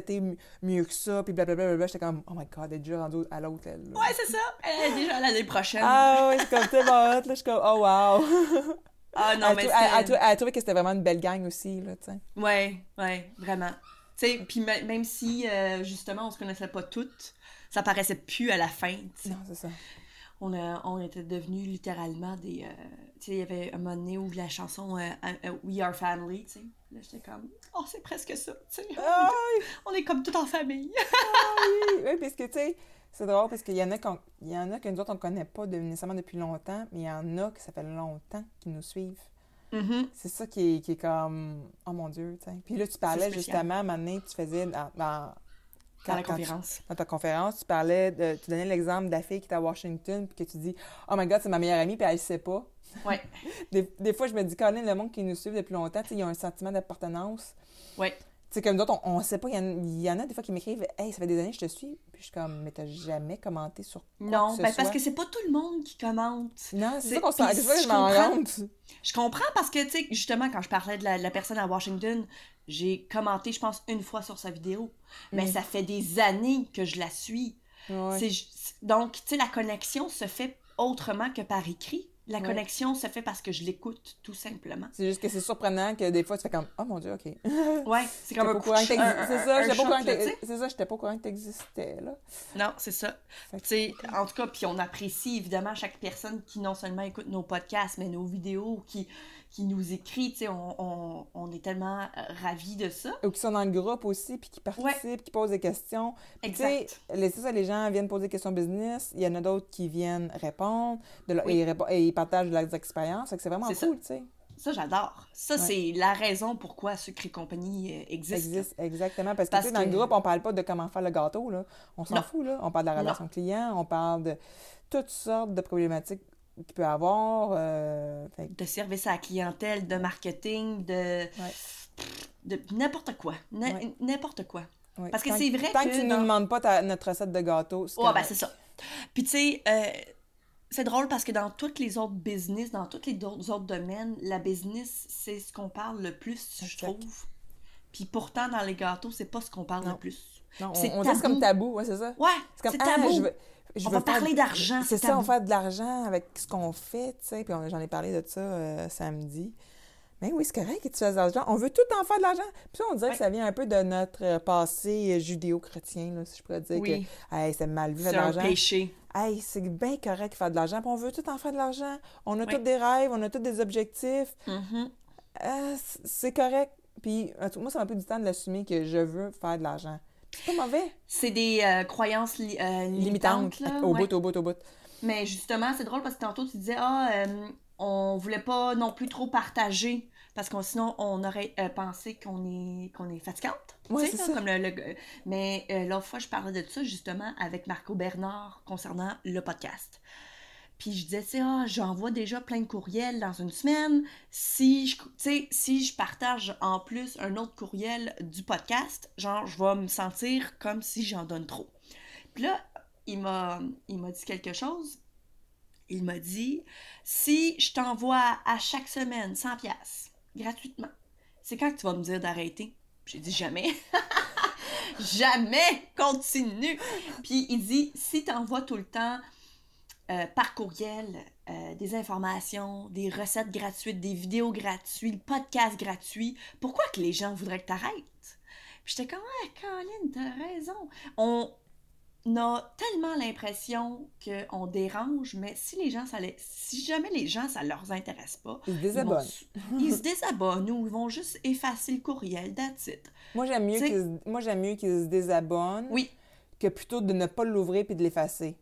mieux que ça, puis blablabla. Bla, J'étais comme, oh my god, elle est déjà rendue à là. Ouais, c'est ça. Elle est déjà l'année prochaine. Ah, ouais, c'est comme tellement hot, là. Je suis comme, oh wow. Ah, non, elle, mais c'est... elle, a trouvé que c'était vraiment une belle gang aussi, là, tu sais. Ouais, ouais, vraiment. Tu sais, puis me- même si, euh, justement, on se connaissait pas toutes, ça paraissait plus à la fin. Non, c'est ça. On, a- on était devenus littéralement des... euh, tu sais, il y avait un moment donné où la chanson euh, euh, We Are Family, tu sais. Là, j'étais comme, oh, c'est presque ça, tu sais. Ah, On est comme tout en famille. oui, oui, parce que, tu sais, c'est drôle parce qu'il y en a qu'on- il y en a que nous autres, on connaît pas de- nécessairement depuis longtemps, mais il y en a que ça fait longtemps qui nous suivent. Mhm. C'est ça qui est, qui est comme, oh mon Dieu, tu sais. Puis là, tu parlais justement, à un moment donné, tu faisais dans, dans, Dans la quand tu- conférence. dans ta conférence, tu parlais, de, tu donnais l'exemple de la fille qui est à Washington, puis que tu dis, oh my god, c'est ma meilleure amie, puis elle le sait pas. Ouais, Des, des fois, je me dis, Colin, le monde qui nous suit depuis longtemps, tu sais, il y a un sentiment d'appartenance. ouais. Tu sais, comme d'autres, on, on sait pas, il y, y en a des fois qui m'écrivent, hey, ça fait des années que je te suis, puis je suis comme, mais t'as jamais commenté sur quoi Non, que ce ben parce soit. que c'est pas tout le monde qui commente. Non, c'est ça qu'on que je je comprends. Je comprends parce que, tu sais, justement, quand je parlais de la, la personne à Washington, j'ai commenté, je pense, une fois sur sa vidéo. Mais Mm. ça fait des années que je la suis. Ouais. Donc, tu sais, la connexion se fait autrement que par écrit. La Ouais. connexion se fait parce que je l'écoute, tout simplement. C'est juste que c'est surprenant que des fois, tu fais comme, oh mon Dieu, OK. Ouais, c'est comme un coup C'est ça, j'étais pas au courant que t'existais, là. Non, c'est ça. Que- en tout cas, puis on apprécie évidemment chaque personne qui non seulement écoute nos podcasts, mais nos vidéos, qui, qui nous écrit. Tu sais, on, on, on est tellement euh, ravis de ça. Ou qui sont dans le groupe aussi, puis qui participent, qui posent des questions. Puis, tu sais, Exact. les- ça, les gens viennent poser des questions business, il y en a d'autres qui viennent répondre, de leur- Oui. et, ils et ils partagent leurs expériences, c'est vraiment cool, tu sais. Ça, j'adore. Ça, Ouais. c'est la raison pourquoi Sucre et compagnie euh, existe. Existe, exactement. Parce que, Parce tu sais, dans le groupe, on parle pas de comment faire le gâteau, là. On s'en fout, là. On parle de la relation client, on parle de toutes sortes de problématiques qu'il peut avoir. euh, fait De service à la clientèle, de marketing, de. de n'importe quoi. Ouais. N'importe quoi. ouais. Parce que Tant- c'est vrai Tant que que tu ne nous demandes pas ta- notre recette de gâteau, c'est Ouais, ben c'est ça. Puis tu sais, euh, c'est drôle parce que dans tous les autres business, dans tous les autres domaines, la business, c'est ce qu'on parle le plus, je trouve. Puis pourtant, dans les gâteaux, c'est pas ce qu'on parle Non. le plus. Non, c'est on, tabou. comme tabou, ouais, c'est ça. Ouais, C'est comme, ah, tabou. je veux, je On va faire- parler d'argent, C'est c'est ça, on fait de l'argent avec ce qu'on fait, tu sais. Puis j'en ai parlé de ça euh, samedi. Mais oui, c'est correct que tu fasses de l'argent. On veut tout en faire de l'argent. Puis ça, on dirait Ouais. que ça vient un peu de notre euh, passé euh, judéo-chrétien, si je pourrais dire Oui. que hey, c'est mal vu faire C'est de l'argent. péché. Hey, c'est bien correct de faire de l'argent. Puis on veut tout en faire de l'argent. On a tous des rêves, on a tous des objectifs. Euh, c- c'est correct. Puis moi, ça m'a pris du temps de l'assumer que je veux faire de l'argent. C'est pas mauvais. C'est des euh, croyances li- euh, limitantes. Là, Au ouais. bout, au bout, au bout. Mais justement, c'est drôle parce que tantôt, tu disais, ah, euh, on voulait pas non plus trop partager parce que sinon, on aurait euh, pensé qu'on est, qu'on est fatigante. sais, c'est ça. Comme le, le- Mais l'autre fois, je parlais de ça justement avec Marco Bernard concernant le podcast. Puis je disais, tu ah, j'envoie déjà plein de courriels dans une semaine. Si je, si je partage en plus un autre courriel du podcast, genre, je vais me sentir comme si j'en donne trop. Puis là, il m'a, il m'a dit quelque chose. Il m'a dit, si je t'envoie à chaque semaine 100 pièces gratuitement, c'est quand que tu vas me dire d'arrêter? J'ai dit jamais. jamais! Continue! Puis il dit, si t'envoies tout le temps euh, par courriel euh, des informations, des recettes gratuites, des vidéos gratuites, le podcast gratuit, pourquoi que les gens voudraient que t'arrêtes? Puis j'étais comme, ah, Colin, t'as raison. On... a tellement l'impression qu'on dérange, mais si les gens, ça les... si jamais les gens, ça leur intéresse pas, Ils se désabonnent. ils se désabonnent ou ils vont juste effacer le courriel, that's it. Moi, j'aime mieux qu'ils se- moi, j'aime mieux qu'ils se désabonnent Oui, que plutôt de ne pas l'ouvrir puis de l'effacer.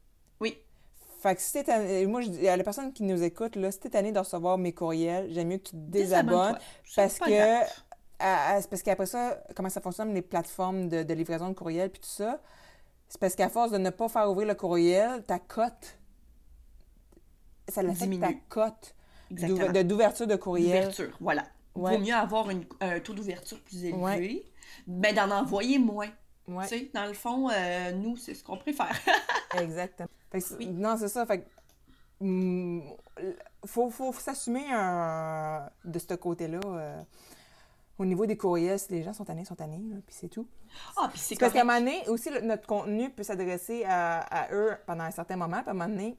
Fait que si t'es moi, je dis à la personne qui nous écoute, là, si t'es tanné de recevoir mes courriels, j'aime mieux que tu te désabonnes parce que grave. à- à- c'est parce qu'après ça, comment ça fonctionne, les plateformes de, de livraison de courriel puis tout ça, c'est parce qu'à force de ne pas faire ouvrir le courriel, ta cote, ça l'affecte ta cote d'ouverture de courriel. D'ouverture, voilà. Ouais. Vaut mieux avoir une- un taux d'ouverture plus élevé, Ouais. mais d'en envoyer moins. Ouais, Tu sais, dans le fond, euh, nous, c'est ce qu'on préfère. exactement. Fait que Oui. Non, c'est ça. Fait que, hum, faut, faut s'assumer un- de ce côté-là. euh, au niveau des courriels, les gens sont tannés, ils sont tannés, là, puis c'est tout. ah, puis c'est Parce qu'à un moment donné, aussi, le- notre contenu peut s'adresser à, à eux pendant un certain moment, puis à un moment donné,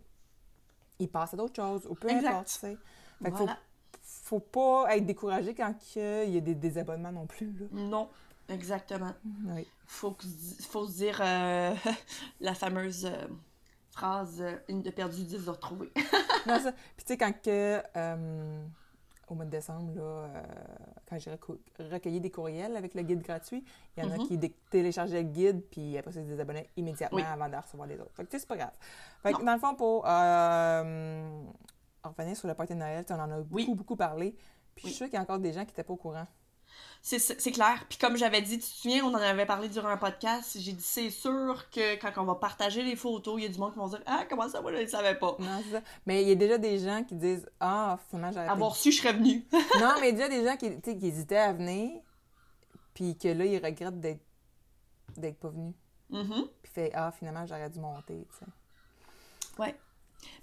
ils passent à d'autres choses, ou peu Exact. importe, tu sais. Fait qu'il faut, Voilà. faut pas être découragé quand il y a des désabonnements non plus, là. Non, exactement. Oui. Faut, que, faut se dire euh, la fameuse euh, phrase euh, une de perdue, dix de retrouvée. Non, ça. Puis tu sais, quand que, euh, au mois de décembre, là, quand j'ai recueilli des courriels avec le guide gratuit, il y en a Mhm. qui dé- téléchargeaient le guide, puis après ça, ils se désabonnaient immédiatement Oui. avant de recevoir les autres. Fait que tu sais, c'est pas grave. Fait que Non. dans le fond, pour revenir sur le party de Noël, on en a beaucoup, Oui. beaucoup parlé. Puis je suis sûre qu'il y a encore des gens qui n'étaient pas au courant. C'est clair. Puis comme j'avais dit, tu te souviens, on en avait parlé durant un podcast, j'ai dit c'est sûr que quand on va partager les photos, il y a du monde qui vont dire Ah, comment ça, moi je ne savais pas. Non, c'est ça. Mais il y a déjà des gens qui disent Ah, finalement, arrêté. Avoir su, je serais venue. Non, mais il y a déjà des gens qui, qui hésitaient à venir, puis que là, ils regrettent d'être pas venus. Mhm. Puis fait Ah, finalement, j'aurais dû monter, tu sais. Ouais.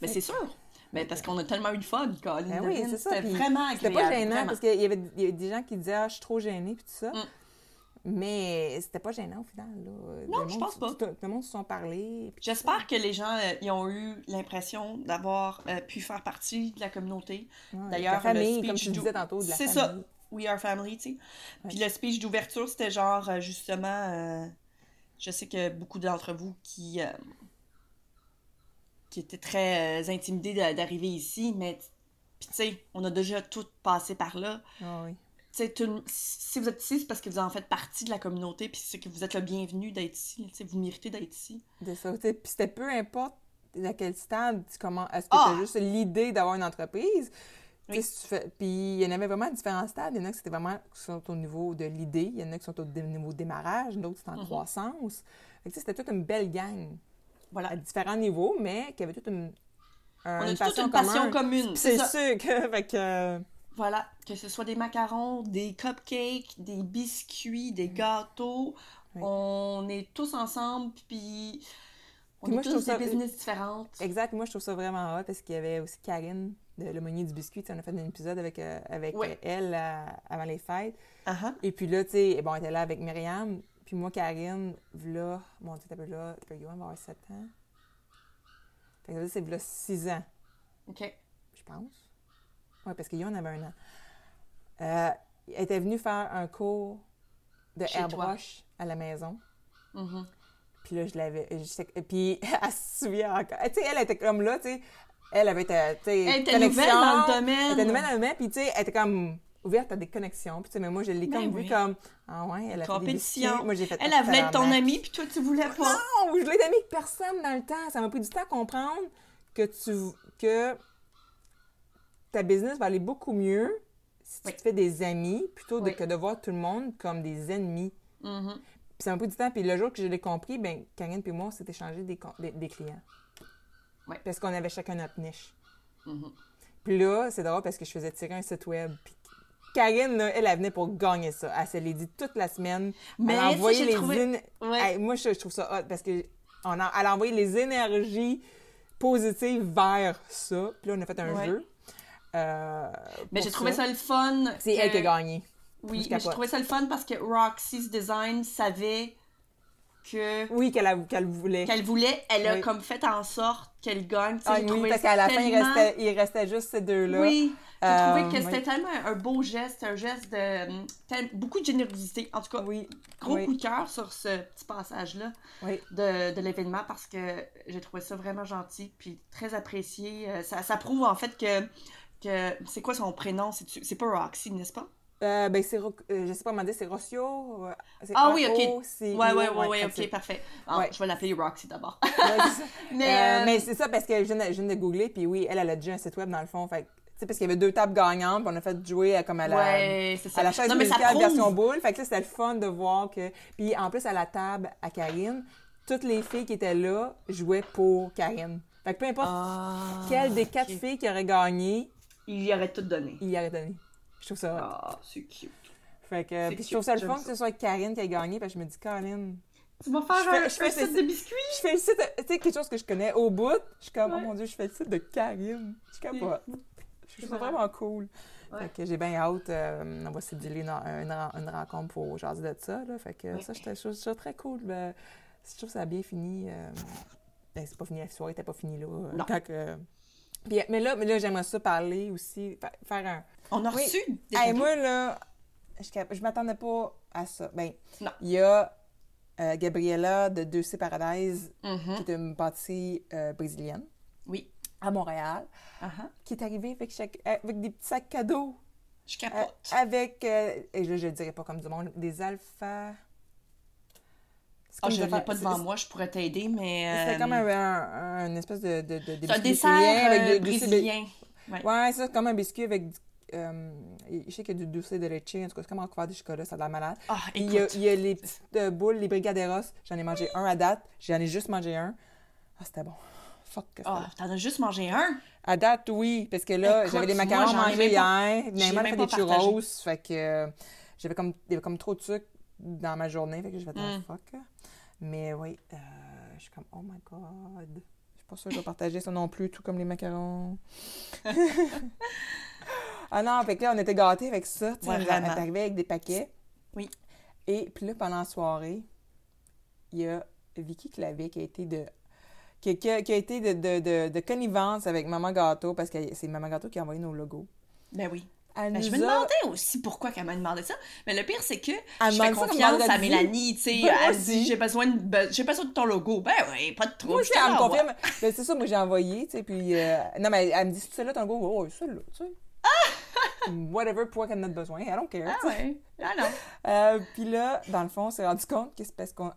Mais c'est sûr. Mais parce qu'on a tellement eu de fun, Colin. Ben oui, Devine, c'est ça, C'était vraiment C'était agréable. pas gênant vraiment. parce qu'il y y avait des gens qui disaient Ah, je suis trop gênée, puis tout ça. Mm. Mais c'était pas gênant au final. Là. Non, je pense pas. Tout, le monde se sont parlé. J'espère que les gens euh, ils ont eu l'impression d'avoir euh, pu faire partie de la communauté. D'ailleurs, famille, le comme speech tu disais tantôt, de la C'est ça. We are family, tu sais. Puis le speech d'ouverture, c'était genre, euh, justement, je sais que beaucoup d'entre vous qui, qui étaient très euh, d'arriver ici, mais, puis tu sais, on a déjà tout passé par là. Ah oui. Tout si vous êtes ici, c'est parce que vous en faites partie de la communauté, puis c'est que vous êtes le bienvenu d'être ici. Vous méritez d'être ici. De ça. Puis c'était peu importe à quel stade, tu comment, est-ce que Ah! juste l'idée d'avoir une entreprise? Oui. si tu fais- Puis il y en avait vraiment différents stades. Il y en a qui c'était vraiment qui sont au niveau de l'idée, il y en a qui sont au niveau démarrage, d'autres c'est en Mhm. croissance. C'était toute une belle gang Voilà. à différents niveaux, mais qui avait toute une, un- On a une toute une passion commune. C'est sûr que, fait que Voilà, que ce soit des macarons, des cupcakes, des biscuits, des gâteaux, Oui. on est tous ensemble, puis on Puis est moi, je tous trouve des ça- business différentes. Exact. Moi, je trouve ça vraiment hot parce qu'il y avait aussi Karine de l'aumônier du biscuit. On a fait un épisode avec, euh, avec elle euh, avant les fêtes. Ah. Et puis là, tu sais, bon, elle était là avec Myriam. Puis moi, Karine, là, mon Dieu, t'as peu là, t'as Yoann va avoir 7 ans. Fait que ça, c'est là 6 ans, OK. je pense. Oui, parce que Yoann avait un an. Euh, elle était venue faire un cours de Chez airbrush à la maison. Mhm. Puis là, je l'avais. Puis elle se souvient encore. Tu sais, elle était comme là, tu sais. Elle avait sais, Elle était connexion. nouvelle dans le Elle domaine. était nouvelle dans le domaine, puis tu sais, elle était comme ouverte à des connexions. Puis tu sais, mais moi, je l'ai Ben comme oui. vu comme. Ah ouais, elle a fait des Compétition. Moi, j'ai fait. Elle, elle voulait être ton amie, puis toi, tu voulais pas. Non, je l'ai été avec personne dans le temps. Ça m'a pris du temps à comprendre que tu. que ta business va aller beaucoup mieux si tu Oui. te fais des amis plutôt de- Oui. que de voir tout le monde comme des ennemis. Mhm. Puis ça m'a pris du temps. Puis le jour que je l'ai compris, ben Karine puis moi, on s'est échangé des, des, des clients. Parce qu'on avait chacun notre niche. Mhm. Puis là, c'est drôle parce que je faisais tirer un site web. Puis Karine, là, elle, elle venait pour gagner ça. Elle se l'est dit toute la semaine. Mais elle a envoyé les trouvé- Ouais. Moi, je, je trouve ça hot parce que on a, elle a envoyé les énergies positives vers ça. Puis là, on a fait un Ouais. jeu. euh, Mais j'ai trouvé ça le fun. C'est que- elle qui a gagné. Oui, mais j'ai trouvé ça le fun parce que Roxy's Design savait que Oui, qu'elle voulait. qu'elle voulait, elle a Oui. comme fait en sorte qu'elle gagne. Ah, oui, parce qu'à la fin, il restait, il restait juste ces deux-là. Oui, j'ai Euh, trouvé que oui. c'était tellement un beau geste, un geste de tel- beaucoup de générosité. En tout cas, Oui, gros oui. coup de cœur sur ce petit passage-là de, de l'événement parce que j'ai trouvé ça vraiment gentil puis très apprécié. Euh, Ça, ça prouve en fait que, que c'est quoi son prénom? C'est c'est pas Roxy, n'est-ce pas? Euh, ben, c'est, euh, je sais pas comment dire, c'est Rocio. euh, c'est Ah oui, ok. c'est Ouais, I-O, ouais, ouais, ouais, fait ok, c'est- parfait. Ouais. Je vais l'appeler Roxy d'abord. C'est. Mais, Euh, mais c'est ça parce que je viens, de, je viens de googler, puis oui, elle, elle a déjà un site web dans le fond. Fait sais, parce qu'il y avait deux tables gagnantes, puis on a fait jouer à, comme à la, ouais, c'est à la chaise non, mais ça musicale version boule. Fait que là, c'était le fun de voir que. Puis en plus, à la table à Karine, toutes les filles qui étaient là jouaient pour Karine. Fait que peu importe Ah, quelle des quatre filles qui aurait gagné, Il y aurait tout donné. il y aurait donné. Je trouve ça hot. Ah, c'est cute. Fait que, puis je trouve ça le fun ça. que ce soit Karine qui a gagné, parce que je me dis, Karine, Tu vas faire Je fais- un, je fais un ce- de biscuits? je fais le site, tu sais, quelque chose que je connais au bout, je suis comme, Ouais. oh mon dieu, je fais le site de Karine. Je capote. Je trouve ça vraiment cool. Ouais. Fait que j'ai bien hâte, euh, on va céduler une, une, une rencontre pour jaser de ça, là. Fait que Ouais. ça, je trouve ça très cool. Ben, je trouve que ça a bien fini. euh, ben, c'est pas fini, la soirée n'était pas finie, là. euh, Non. quand que- Puis, mais là, mais là j'aimerais ça parler aussi, fa- faire un... On a Oui. reçu des Hey, moi, là, je, je m'attendais pas à ça. Ben, il y a euh, Gabriella de Deux C Paradise, Mhm. qui est une pâtisserie euh, brésilienne, Oui. à Montréal, Uh-huh. qui est arrivée avec, chaque, avec des petits sacs cadeaux, Je euh, capote. avec, euh, et je le dirais pas comme du monde, des alphas... Ah, je des ne l'ai pas devant moi, je pourrais t'aider, mais. C'était euh, comme un, un- un espèce de, de, de, de C'est un dessert euh, avec du- du- brésilien. Ouais, c'est comme un biscuit avec du... euh, je sais qu'il y a du dulce de leche, en tout cas, c'est comme un couvert de chocolat, ça a de la malade. Ah, il y, a, il y a les petites euh, boules, les brigaderos. J'en ai mangé un à date. J'en ai juste mangé un. Ah, c'était bon. Fuck que Ah, t'en as juste mangé un? À date, oui. Parce que là, j'avais moi, macarons mangés hier. Naïma fait des partagé. churros. Fait que euh, j'avais comme, il y avait comme trop de sucre dans ma journée. Fait que fait un Mm. fuck. Mais oui, euh, je suis comme, oh my god. Je suis pas sûre que je vais partager ça non plus, tout comme les macarons. ah non, fait que là, on était gâtés avec ça. Tu sais, Ouais, on est arrivé avec des paquets. Oui. Et puis là, pendant la soirée, il y a Vicky Clavé qui a été de qui, qui a, qui a été de, de, de, de connivence avec Maman Gâteau parce que c'est Maman Gâteau qui a envoyé nos logos. Ben oui. Elle Ben, je me a- demandais aussi pourquoi qu'elle m'a demandé ça. Mais le pire, c'est que Elle je fais confiance à. Mélanie, tu sais. Ben, elle dit, j'ai besoin, de, j'ai besoin de ton logo. Ben oui, pas de. Moi aussi, je elle me confirme. Ben, c'est ça, moi j'ai envoyé, tu sais, puis... euh, Non, mais elle me dit, c'est là ton logo? Oh, c'est là, tu sais. Whatever, pourquoi qu'elle en a besoin, I don't care. Ah ouais. Ah non. Euh, puis là, dans le fond, on s'est rendu compte que c'est parce qu'on...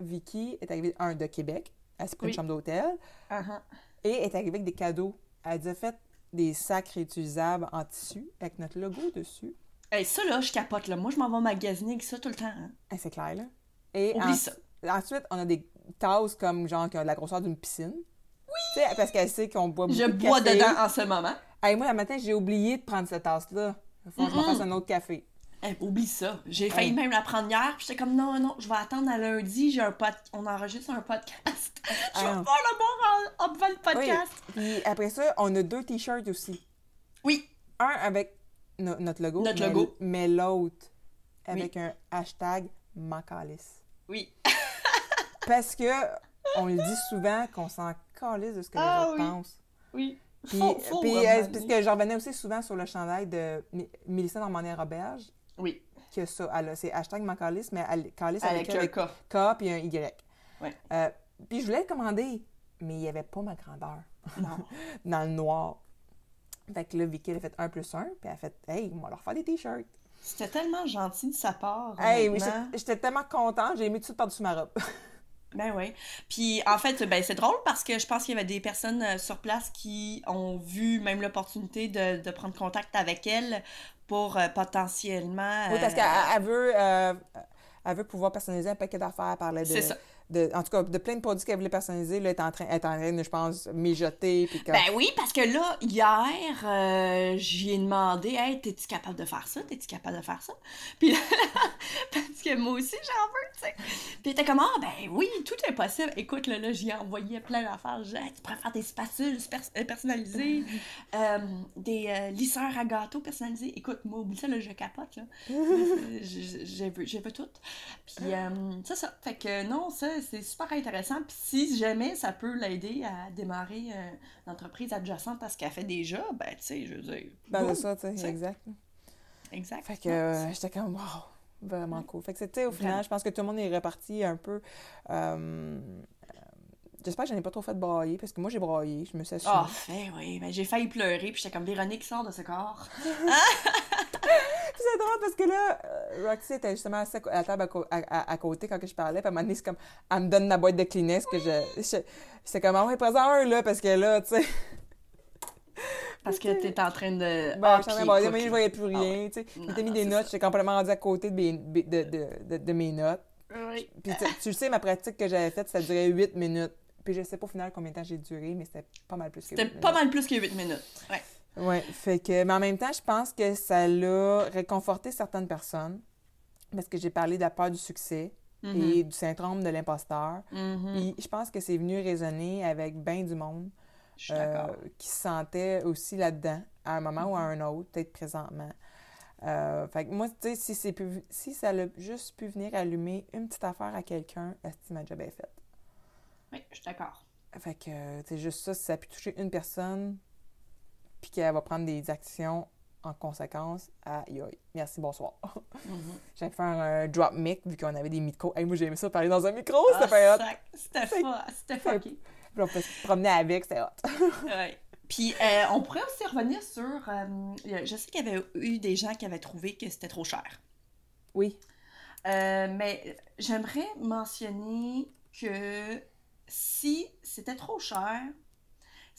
Vicky est arrivée, un, de Québec, elle s'est pris Oui. une chambre d'hôtel, Uh-huh. et est arrivée avec des cadeaux. Elle a déjà fait des sacs réutilisables en tissu avec notre logo dessus. Hey, ça, là, je capote, là. Moi, je m'en vais magasiner avec ça tout le temps. hein. C'est clair, là. Et Oublie en- ça. ensuite, on a des tasses comme genre qui ont de la grosseur d'une piscine. Oui! Parce qu'elle sait qu'on boit beaucoup Je de bois café. dedans en ce moment. Hey, moi, le matin, j'ai oublié de prendre cette tasse-là. Il faut que je me fasse un autre café. Hey, oublie ça. J'ai failli même la prendre hier, puis j'étais comme non, non, je vais attendre à lundi, j'ai un pod... on enregistre un podcast. je vais Ah. faire le bon le podcast. Puis après ça, on a deux t-shirts aussi. Oui. Un avec no- notre logo. Notre mais- logo. Mais l'autre avec un hashtag Macalis. Oui. Parce que on le dit souvent qu'on s'en calisse de ce que Ah les autres oui. pensent. Oui. Puis, puis, euh, parce que je revenais aussi souvent sur le chandail de Mélissa Normandin-Roberge, Oui. que ça, elle a- c'est hashtag Macalis, mais elle, Calis Avec avec, un un K. K puis un Y. Ouais. Euh, puis je voulais le commander, mais il n'y avait pas ma grandeur Non. dans le noir. Fait que là, Vicky, elle a fait 1 plus 1, puis elle a fait « Hey, on va leur faire des t-shirts. C'était tellement gentil de sa part. » Hey, oui, j'étais- j'étais tellement contente, j'ai mis tout de suite par-dessus ma robe. Ben oui. Puis en fait, ben c'est drôle parce que je pense qu'il y avait des personnes euh, sur place qui ont vu même l'opportunité de, de prendre contact avec elle pour euh, potentiellement. Oui, parce euh, qu'elle elle veut, euh, elle veut pouvoir personnaliser un paquet d'affaires, parler de, C'est ça. De... En tout cas, de plein de produits qu'elle voulait personnaliser. Là, elle est en train, est en train de, je pense, mijoter, puis. Ben oui, parce que là, hier, euh, j'y ai demandé Hey, t'es-tu capable de faire ça? T'es-tu capable de faire ça Puis là, parce que moi aussi, j'en veux, tu sais. Puis elle était comme Ah, ben oui, tout est impossible. Écoute, là, là j'y ai envoyé plein d'affaires. J'ai tu pourrais faire des spatules pers- personnalisées, euh, des euh, lisseurs à gâteaux personnalisés. Écoute, moi, oublie ça, là, je capote, là. J'ai vu, j'ai vu tout. Puis, euh, c'est ça. Fait que non, ça, c'est super intéressant. Puis, si jamais ça peut l'aider à démarrer euh, une entreprise adjacente à ce qu'elle fait déjà, ben, tu sais, je veux dire. Ben, c'est ça, tu sais, exact. Exact. Fait que euh, j'étais comme, wow, vraiment cool. Fait que c'était au final, je pense que tout le monde est reparti un peu. euh, J'espère que je n'ai pas trop fait brailler, parce que moi j'ai braillé, je me suis assumée. Ah, fait, oui. Ben, j'ai failli pleurer, puis j'étais comme Véronique sort de ce corps. C'est drôle parce que là, euh, Roxy était justement assise à la table à, à- à- côté quand je parlais. Puis à un moment donné, c'est comme, elle me donne ma boîte de Kleenex que je. je c'est comme, ah ouais, présent un, là, parce que là, tu sais. Parce que t'es en train de. Ben, Ah, je suis en train puis de brailler, écoute, mais je voyais plus rien, tu sais. T'ai mis des notes, j'étais complètement rendu à côté de mes, de, de, de, de mes notes. Oui. Puis tu, sais, ma pratique que j'avais faite, ça durait 8 minutes. Puis je sais pas au final combien de temps j'ai duré, mais c'était pas mal plus que C'était 8 pas minutes. mal plus que 8 minutes. Ouais. Ouais, fait que, mais en même temps, je pense que ça l'a réconforté certaines personnes parce que j'ai parlé de la peur du succès et du syndrome de l'imposteur. Mhm. Puis je pense que c'est venu résonner avec bien du monde euh, qui se sentait aussi là-dedans, à un moment ou à un autre, peut-être présentement. Euh, fait que moi, tu sais, si, c'est pu- si ça a juste pu venir allumer une petite affaire à quelqu'un, est-ce que ma job est faite? Oui, je suis d'accord. Fait que, c'est juste ça, si ça a pu toucher une personne, puis qu'elle va prendre des actions en conséquence, aïe aïe, merci, bonsoir. Mhm. J'avais fait un euh, drop mic, vu qu'on avait des micros. Hey, moi, j'ai aimé ça parler dans un micro, Ah, c'était pas hot. C'était C'était fucké. Puis on peut se promener avec, c'était hot. Ouais. Puis, euh, on pourrait aussi revenir sur. euh, je sais qu'il y avait eu des gens qui avaient trouvé que c'était trop cher. Oui. Euh, mais j'aimerais mentionner que si c'était trop cher,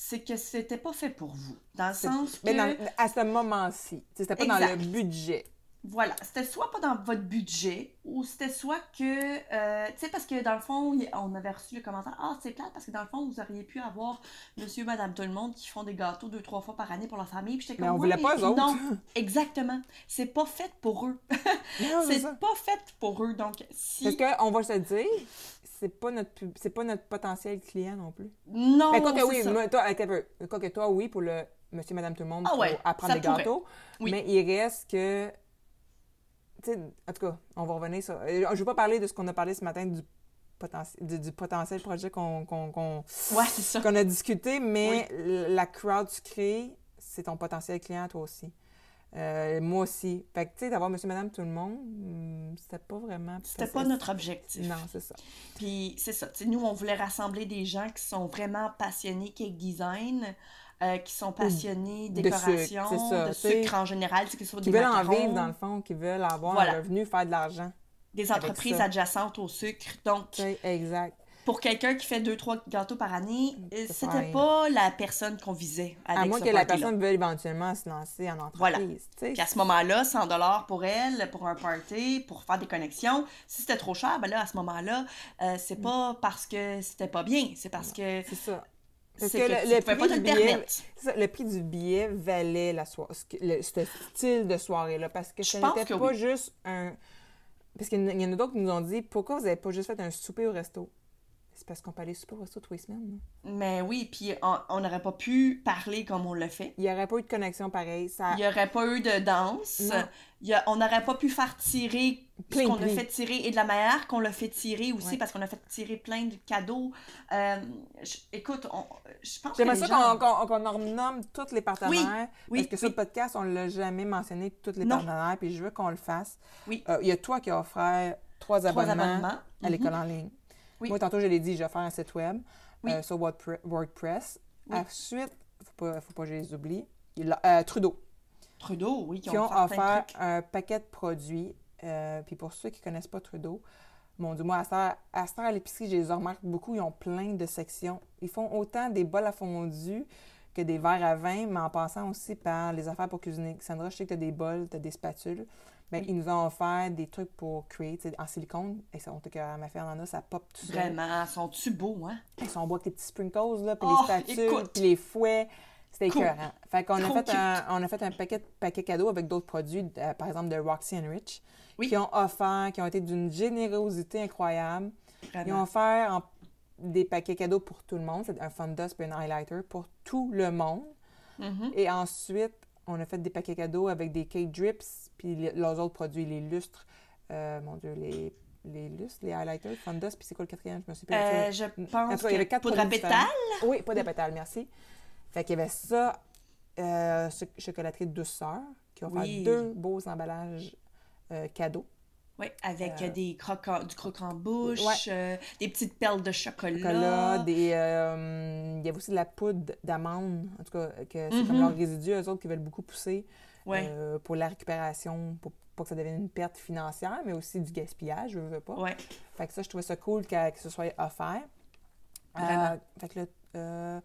c'est que c'était pas fait pour vous. Dans le sens que. Mais dans- à ce moment-ci, c'était pas dans le budget. Voilà, c'était soit pas dans votre budget, ou c'était soit que, euh, tu sais, parce que dans le fond, on avait reçu le commentaire, ah, c'est plate, parce que dans le fond, vous auriez pu avoir monsieur, madame, tout le monde qui font des gâteaux deux, trois fois par année pour leur famille, puis j'étais Mais comme, on Ouais, voulait pas eux autres. Non, exactement. C'est pas fait pour eux. C'est pas fait pour eux, donc si... Parce qu'on va se dire, c'est pas notre pub- c'est pas notre potentiel client non plus. Non, Mais quoi que oui, ça. moi, toi. Quoi que toi, oui, pour le monsieur, madame, tout le monde, Ah pour ouais, apprendre des gâteaux. Oui. Mais il reste que. Tu en tout cas, on va revenir sur. euh, Je veux pas parler de ce qu'on a parlé ce matin du, potentiel du, du potentiel projet qu'on Ouais, a discuté, mais la crowd sucrée, c'est ton potentiel client, toi aussi. Euh, moi aussi. Fait que, tu sais, d'avoir monsieur, madame, tout le monde, hmm, c'était pas vraiment. C'était pas notre objectif. Non, c'est ça. Puis c'est ça. tu nous, on voulait rassembler des gens qui sont vraiment passionnés cake design, euh, qui sont passionnés de décoration, sucre, c'est ça, de sucre en général, Qui des veulent en macarons, vivre, dans le fond, qui veulent avoir Voilà. un revenu, faire de l'argent. des entreprises adjacentes au sucre. Donc, exact. pour quelqu'un qui fait deux, trois gâteaux par année, euh, C'est c'était pas la personne qu'on visait avec À moins ce que la personne veuille éventuellement se lancer en entreprise. Voilà. Puis à ce moment-là, 100 dollars pour elle, pour un party, pour faire des connexions. Si c'était trop cher, ben là, à ce moment-là, euh, c'est Mm. pas parce que c'était pas bien, c'est parce que C'est ça. Parce que que, le- prix du le billet- ça, le prix du billet valait la soirée, ce style de soirée-là. Parce que Je ce n'était pas oui. juste un. Parce qu'il y en a d'autres qui nous ont dit pourquoi vous n'avez pas juste fait un souper au resto? C'est parce qu'on peut aller souper au resto tous les semaines. Mais oui, puis on n'aurait pas pu parler comme on l'a fait. Il n'y aurait pas eu de connexion pareille. Ça... Il n'y aurait pas eu de danse. Il a- on n'aurait pas pu faire tirer Plein ce qu'on a fait tirer et de la manière qu'on l'a fait tirer aussi Ouais. parce qu'on a fait tirer plein de cadeaux. Euh, je- écoute, on- je pense que J'aimerais ça gens... qu'on qu'on- qu'on en renomme tous les partenaires. oui, parce que sur oui. le podcast, on ne l'a jamais mentionné, tous les Non. partenaires, puis je veux qu'on le fasse. Oui. Euh, Il y a toi qui as offert trois, Trois abonnements, abonnements. à Mhm. l'école en ligne. Oui. Moi, tantôt, je l'ai dit, j'ai offert un site web Oui. euh, sur WordPre- WordPress. Oui. Ensuite, il ne faut, faut pas que je les oublie, il a- euh, Trudeau, Trudeau, oui, qui, qui ont de offert un paquet de produits. Euh, puis pour ceux qui ne connaissent pas Trudeau, mon Dieu, moi, à heure, à l'épicerie, je les remarque beaucoup, ils ont plein de sections. Ils font autant des bols à fondu que des verres à vin, mais en passant aussi par les affaires pour cuisiner. Sandra, je sais que tu as des bols, tu as des spatules. Mais Oui. ils nous ont offert des trucs pour créer, en silicone. Et ça, on que ma fille en a, ça pop tout. Vraiment, sont-tu beaux, hein? Ils sont bois avec les petits sprinkles, là, puis Oh, les écoute. puis les fouets. C'était Cool. écœurant. Fait qu'on a fait, un, on a fait un paquet, paquet cadeau avec d'autres produits, euh, par exemple de Roxy and Rich, Oui. qui ont offert, qui ont été d'une générosité incroyable. Ils ont Vraiment. offert, en- des paquets cadeaux pour tout le monde. C'est un fun dust et un highlighter pour tout le monde. Mhm. Et ensuite, on a fait des paquets cadeaux avec des cake drips, puis les- leurs autres produits, les lustres, euh, mon Dieu, les, les lustres, les highlighters, fun dust, puis c'est quoi le quatrième? Je me suis plus Euh, je En pense cas, il y avait quatre poudre à pétales. différents. Oui, pas de pétales, merci. Fait qu'il y avait ça, euh, cho- chocolaterie douceur, qui ont Oui. fait deux beaux emballages euh, cadeaux. Oui, avec Euh, des croquants, du croquant-bouche, Ouais. euh, des petites perles de chocolat. Chocolat, des, euh, il y avait aussi de la poudre d'amande, en tout cas, que c'est Mhm. comme leurs résidus, eux autres qui veulent beaucoup pousser Ouais. euh, pour la récupération, pour pas que ça devienne une perte financière, mais aussi du gaspillage, je veux pas. Ouais. Fait que ça, je trouvais ça cool que, que ce soit offert. Vraiment. Euh, fait que là, euh,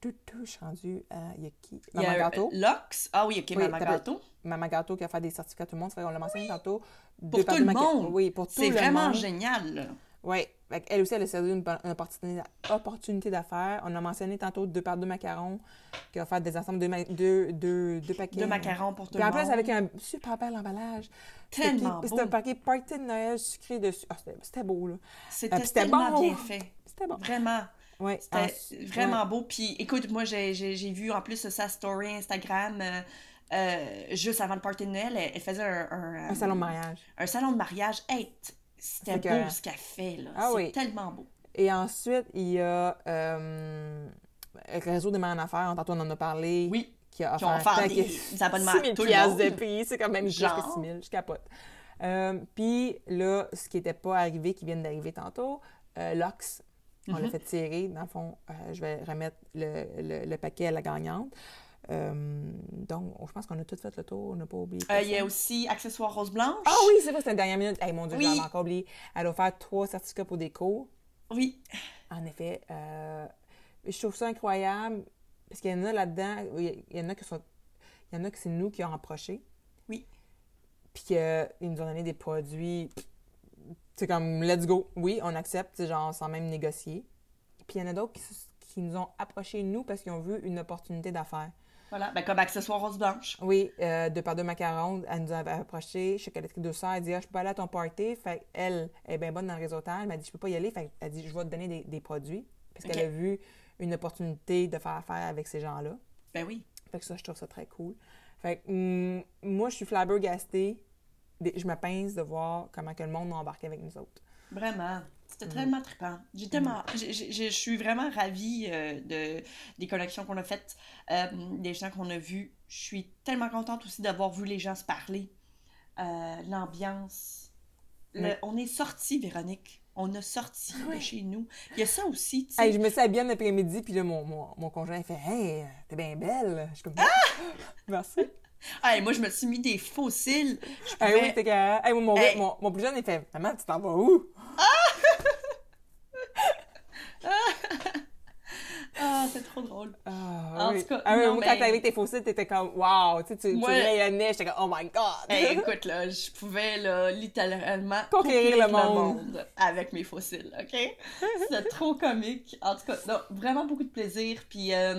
tout, tout, je suis rendue à. Il y a qui Maman Gâteau. euh, Lox. Ah oui, ok, Oui, Maman Gâteau. Maman Gâteau qui a fait des certificats à tout le monde. C'est vrai qu'on l'a mentionné tantôt. Pour tout le monde. Oui, pour tout C'est le vraiment monde. génial. Oui. Elle aussi, elle a servi une, une opportunité, d'affaires. On a mentionné tantôt deux par deux macarons qui a fait des ensembles de deux, deux, deux paquets. De macarons pour tout Puis le en plus, monde. avec un super bel emballage. Tellement. C'était un paquet party de Noël sucré dessus. Ah, c'était- beau, là. C'était c'était tellement bon. bien fait. C'était bon. Vraiment. Oui. C'était vraiment beau. Puis écoute, moi, j'ai vu en plus sa story Instagram. euh, euh, juste avant le party de Noël, elle, elle faisait un, un, Un salon de mariage. un salon de mariage. Hey, c'était C'est beau écœurant. ce qu'elle fait. là. Ah C'est oui. tellement beau. Et ensuite, il y a euh, le réseau des mains en affaires, tantôt on en a parlé, Oui. qui a Qui ont offert des, des abonnements 6 à 000 tout le de prix, c'est quand même plus que Genre. 6 000, je capote. Euh, Puis là, ce qui n'était pas arrivé, qui vient d'arriver tantôt, euh, Lux, on l'a Mhm. fait tirer. Dans le fond, euh, je vais remettre le, le- le paquet à la gagnante. Euh, donc, je pense qu'on a tout fait le tour, on n'a pas oublié. Euh, Il y a aussi accessoires rose blanche. Ah oui, c'est vrai, c'était la dernière minute. Hey, mon Dieu, Oui. j'avais encore oublié. Elle a offert trois certificats pour des cours. Oui. En effet, euh, je trouve ça incroyable parce qu'il y en a là-dedans, il y en a qui sont, il y en a que c'est nous qui ont approché. Oui. Puis qu'ils nous ont donné des produits, c'est comme let's go, oui, on accepte, c'est genre sans même négocier. Puis il y en a d'autres qui, qui nous ont approché nous parce qu'ils ont vu une opportunité d'affaires. Voilà. Ben, comme accessoires rose blanche. Oui, euh, de par deux macarons, elle nous avait approché, chocolaterie douceur, elle dit ah, je peux pas aller à ton party. Fait elle est bien bonne dans le réseautage, elle m'a dit je peux pas y aller, fait elle dit je vais te donner des, des produits parce qu'elle a vu une opportunité de faire affaire avec ces gens-là. Ben oui. Fait que ça, je trouve ça très cool. Fait que hum, moi, je suis flabbergastée. Je me pince de voir comment que le monde a embarqué avec nous autres. Vraiment. C'était Mm. tellement trippant. J'ai tellement. j'ai- j'ai- Je suis vraiment ravie euh, de, des connexions qu'on a faites, euh, des gens qu'on a vus. Je suis tellement contente aussi d'avoir vu les gens se parler. Euh, L'ambiance. Le- Oui. On est sorti, Véronique. On a sorti de Oui. chez nous. Il y a ça aussi, tu sais. Hey, je me suis habillée l'après-midi, puis là, mon, mon, mon conjoint il fait Hey, t'es bien belle. Je suis comme Merci. Hey, moi, je me suis mis des faux cils. Je Hey, pouvais- oui, t'es que. Hey, mon, Hey. mon, mon plus jeune, il fait Maman, tu t'en vas où Ah, c'est trop drôle. Ah, En oui. tout cas, ah, oui, non, moi, mais- quand avec tes fossiles, t'étais comme Wow, tu tu, tu Moi- rayonnais. J'étais comme Oh my God. Hey, écoute, là, je pouvais, là, littéralement Conquérir le monde. avec mes fossiles, OK? C'était trop comique. En tout cas, non, vraiment beaucoup de plaisir. Puis, euh,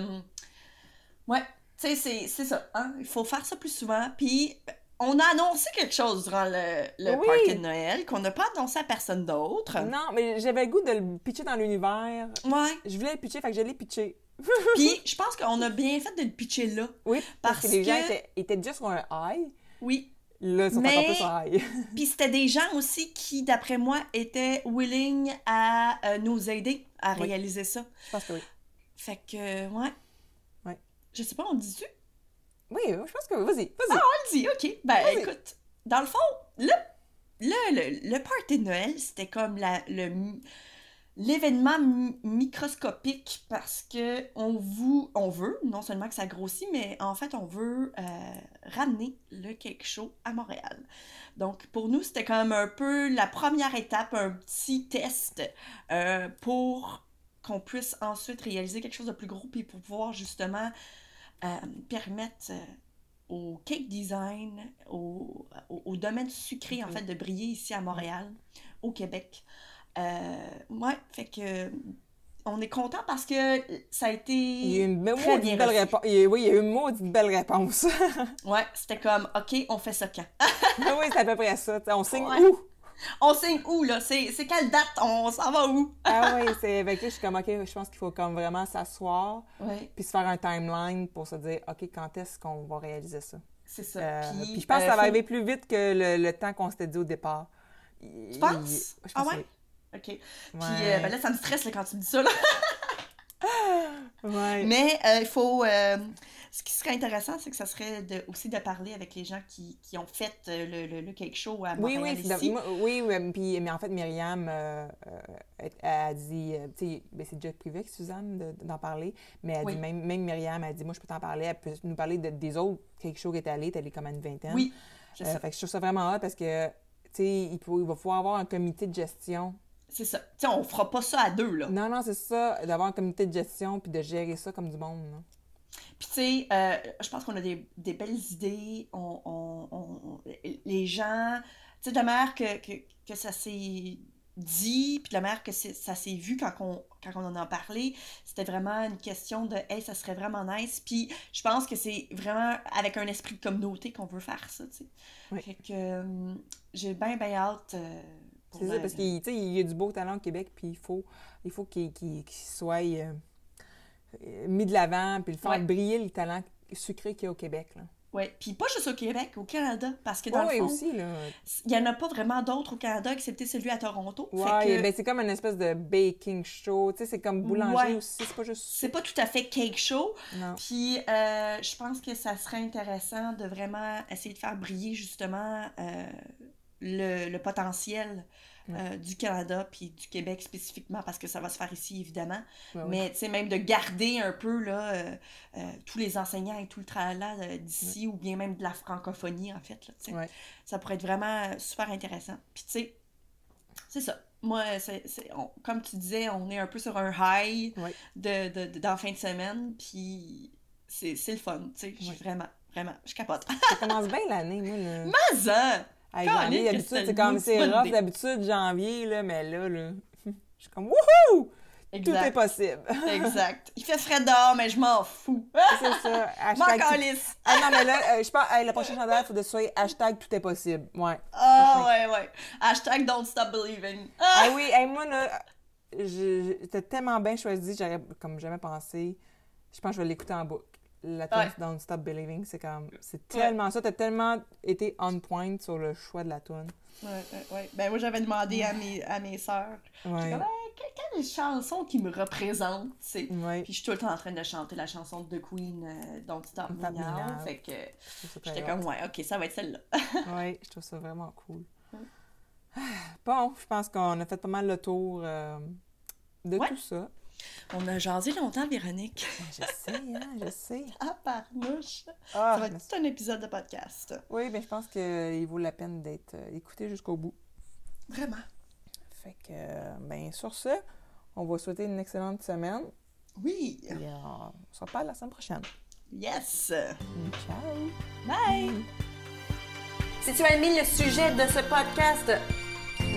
ouais, tu sais, c'est- c'est ça, hein? Il faut faire ça plus souvent. Puis, on a annoncé quelque chose durant le, le Oui. party de Noël qu'on n'a pas annoncé à personne d'autre. Non, mais j'avais le goût de le pitcher dans l'univers. Ouais. Je voulais le pitcher, fait que je l'ai pitché. Puis, je pense qu'on a bien fait de le pitcher là. Oui, parce, Parce que les gens étaient, étaient déjà sur un high. Oui. Là, ils sont Mais- encore plus sur high. Puis c'était des gens aussi qui, d'après moi, étaient willing à euh, nous aider à Oui. réaliser ça. Je pense que oui. Fait que, ouais. Ouais. Je sais pas, on dit-tu? Oui, je pense que. Vas-y, vas-y. On le dit, ok. Ben, écoute, dans le fond, le, le, le, le party de Noël, c'était comme la, le, l'événement mi- microscopique parce que on, vous, on veut, non seulement que ça grossit, mais en fait, on veut euh, ramener le cake show à Montréal. Donc, pour nous, c'était comme un peu la première étape, un petit test euh, pour qu'on puisse ensuite réaliser quelque chose de plus gros, puis pour pouvoir justement euh, permettre euh, au cake design, au, au, au domaine sucré, en fait, de briller ici à Montréal, au Québec. Euh, ouais, fait que on est content parce que ça a été Il y a eu une très bien belle réponse. Oui, il y a eu une maudite belle réponse. Ouais, c'était comme, OK, on fait ça quand? oui, c'est à peu près ça. On signe Ouais. où? On signe où, là? C'est c'est quelle date? On s'en va où? ah oui, c'est là, je suis comme, OK, je pense qu'il faut comme vraiment s'asseoir puis se faire un timeline pour se dire, OK, quand est-ce qu'on va réaliser ça? c'est ça. Euh, puis, puis je pense euh, que ça va faut- arriver plus vite que le, le temps qu'on s'était dit au départ. Tu penses? Je Ah pense ouais? OK. que oui. Puis Ouais. euh, ben là, ça me stresse là, quand tu me dis ça. Là. Ouais. Mais euh, il faut. Ce qui serait intéressant, c'est que ça serait de, aussi de parler avec les gens qui, qui ont fait euh, le, le, le cake show à Oui, Montréal oui, c'est ici. moi- oui, oui, puis, mais en fait, Myriam euh, euh, a dit, tu sais, ben, c'est déjà privé avec Suzanne de- d'en parler, mais elle Oui. dit, même, même Myriam a dit, moi, je peux t'en parler, elle peut nous parler de- des autres quelque chose qui est allé, t'es allé comme à une vingtaine. Oui, je Euh, sais. fait que je trouve ça vraiment hot parce que, tu sais, il, va falloir avoir un comité de gestion. C'est ça. Tu sais, on fera pas ça à deux, là. Non, non, c'est ça, d'avoir un comité de gestion puis de gérer ça comme du monde. là. Puis, tu sais, euh, je pense qu'on a des, des belles idées. On, on- les gens, tu sais, de la manière que, que, que ça s'est dit, puis de la manière que ça s'est vu quand on, quand on en a parlé, c'était vraiment une question de, hey, ça serait vraiment nice. Puis, je pense que c'est vraiment avec un esprit de communauté qu'on veut faire ça, tu sais. Oui. Fait que euh, j'ai bien, bien hâte. euh, C'est ça, parce qu'il y a du beau talent au Québec, puis il faut, il faut qu'il soit euh, mis de l'avant, puis le faire Ouais. briller le talent sucré qu'il y a au Québec. Là. Ouais. Puis pas juste au Québec, au Canada, parce que dans oui, le fond, aussi. Là. il n'y en a pas vraiment d'autres au Canada, excepté celui à Toronto. Que ben, c'est comme une espèce de baking show. Tu sais, c'est comme boulanger Ouais. aussi. C'est pas juste. c'est pas tout à fait cake show. Puis euh, je pense que ça serait intéressant de vraiment essayer de faire briller justement euh, le, le potentiel euh, du Canada puis du Québec spécifiquement parce que ça va se faire ici évidemment. Ouais. Mais tu sais, même de garder un peu là, euh, euh, tous les enseignants et tout le tralala d'ici ou bien même de la francophonie en fait. Là. Ouais. Ça pourrait être vraiment super intéressant. Puis tu sais, c'est ça. Moi, c'est, comme tu disais, on est un peu sur un high de, de, de- dans fin de semaine, puis c'est, le fun, tu sais, vraiment, vraiment, je capote. Ça commence bien l'année, moi. Mais ça! Hey, janvier, d'habitude, c'est comme c'est rough d'habitude, janvier, là, mais là, là, je suis comme wouhou! Tout est possible. exact. Il fait frais dehors, mais je m'en fous. c'est ça. Hashtag calisse. Ah non, mais là, euh, je pense, hey, le prochain chandail, il faut que ce soit hashtag tout est possible. Ouais. Ah ouais, ouais. Hashtag don't stop believing. Ah! Ah oui, hey, moi, là, j'étais tellement bien choisi, j'aurais comme jamais pensé. Je pense que je vais l'écouter en boucle. La tune. Don't Stop Believing, c'est comme, c'est tellement ça. T'as tellement été on point sur le choix de la tune. Ouais, ouais, ouais. Ben moi, j'avais demandé à mes, à mes sœurs, Ouais. comme, quelle chanson qui me représente, tu sais? Puis je suis tout le temps en train de chanter la chanson de The Queen, euh, Don't Stop Me Now. Fait que j'étais comme, ouais, ok, ça va être celle-là. Ouais, je trouve ça vraiment cool. Ah, Bon, je pense qu'on a fait pas mal le tour euh, de tout ça. On a jasé longtemps, Véronique. Je sais, hein, je sais. Ah, parnouche. Ah, ça va être tout un épisode de podcast. oui, mais je pense qu'il vaut la peine d'être euh, écouté jusqu'au bout. Vraiment. Fait que, euh, ben, sur ce, on va souhaiter une excellente semaine. Oui. Et euh, on se reparle la semaine prochaine. Yes. Ciao! Bye. Si tu as aimé le sujet de ce podcast,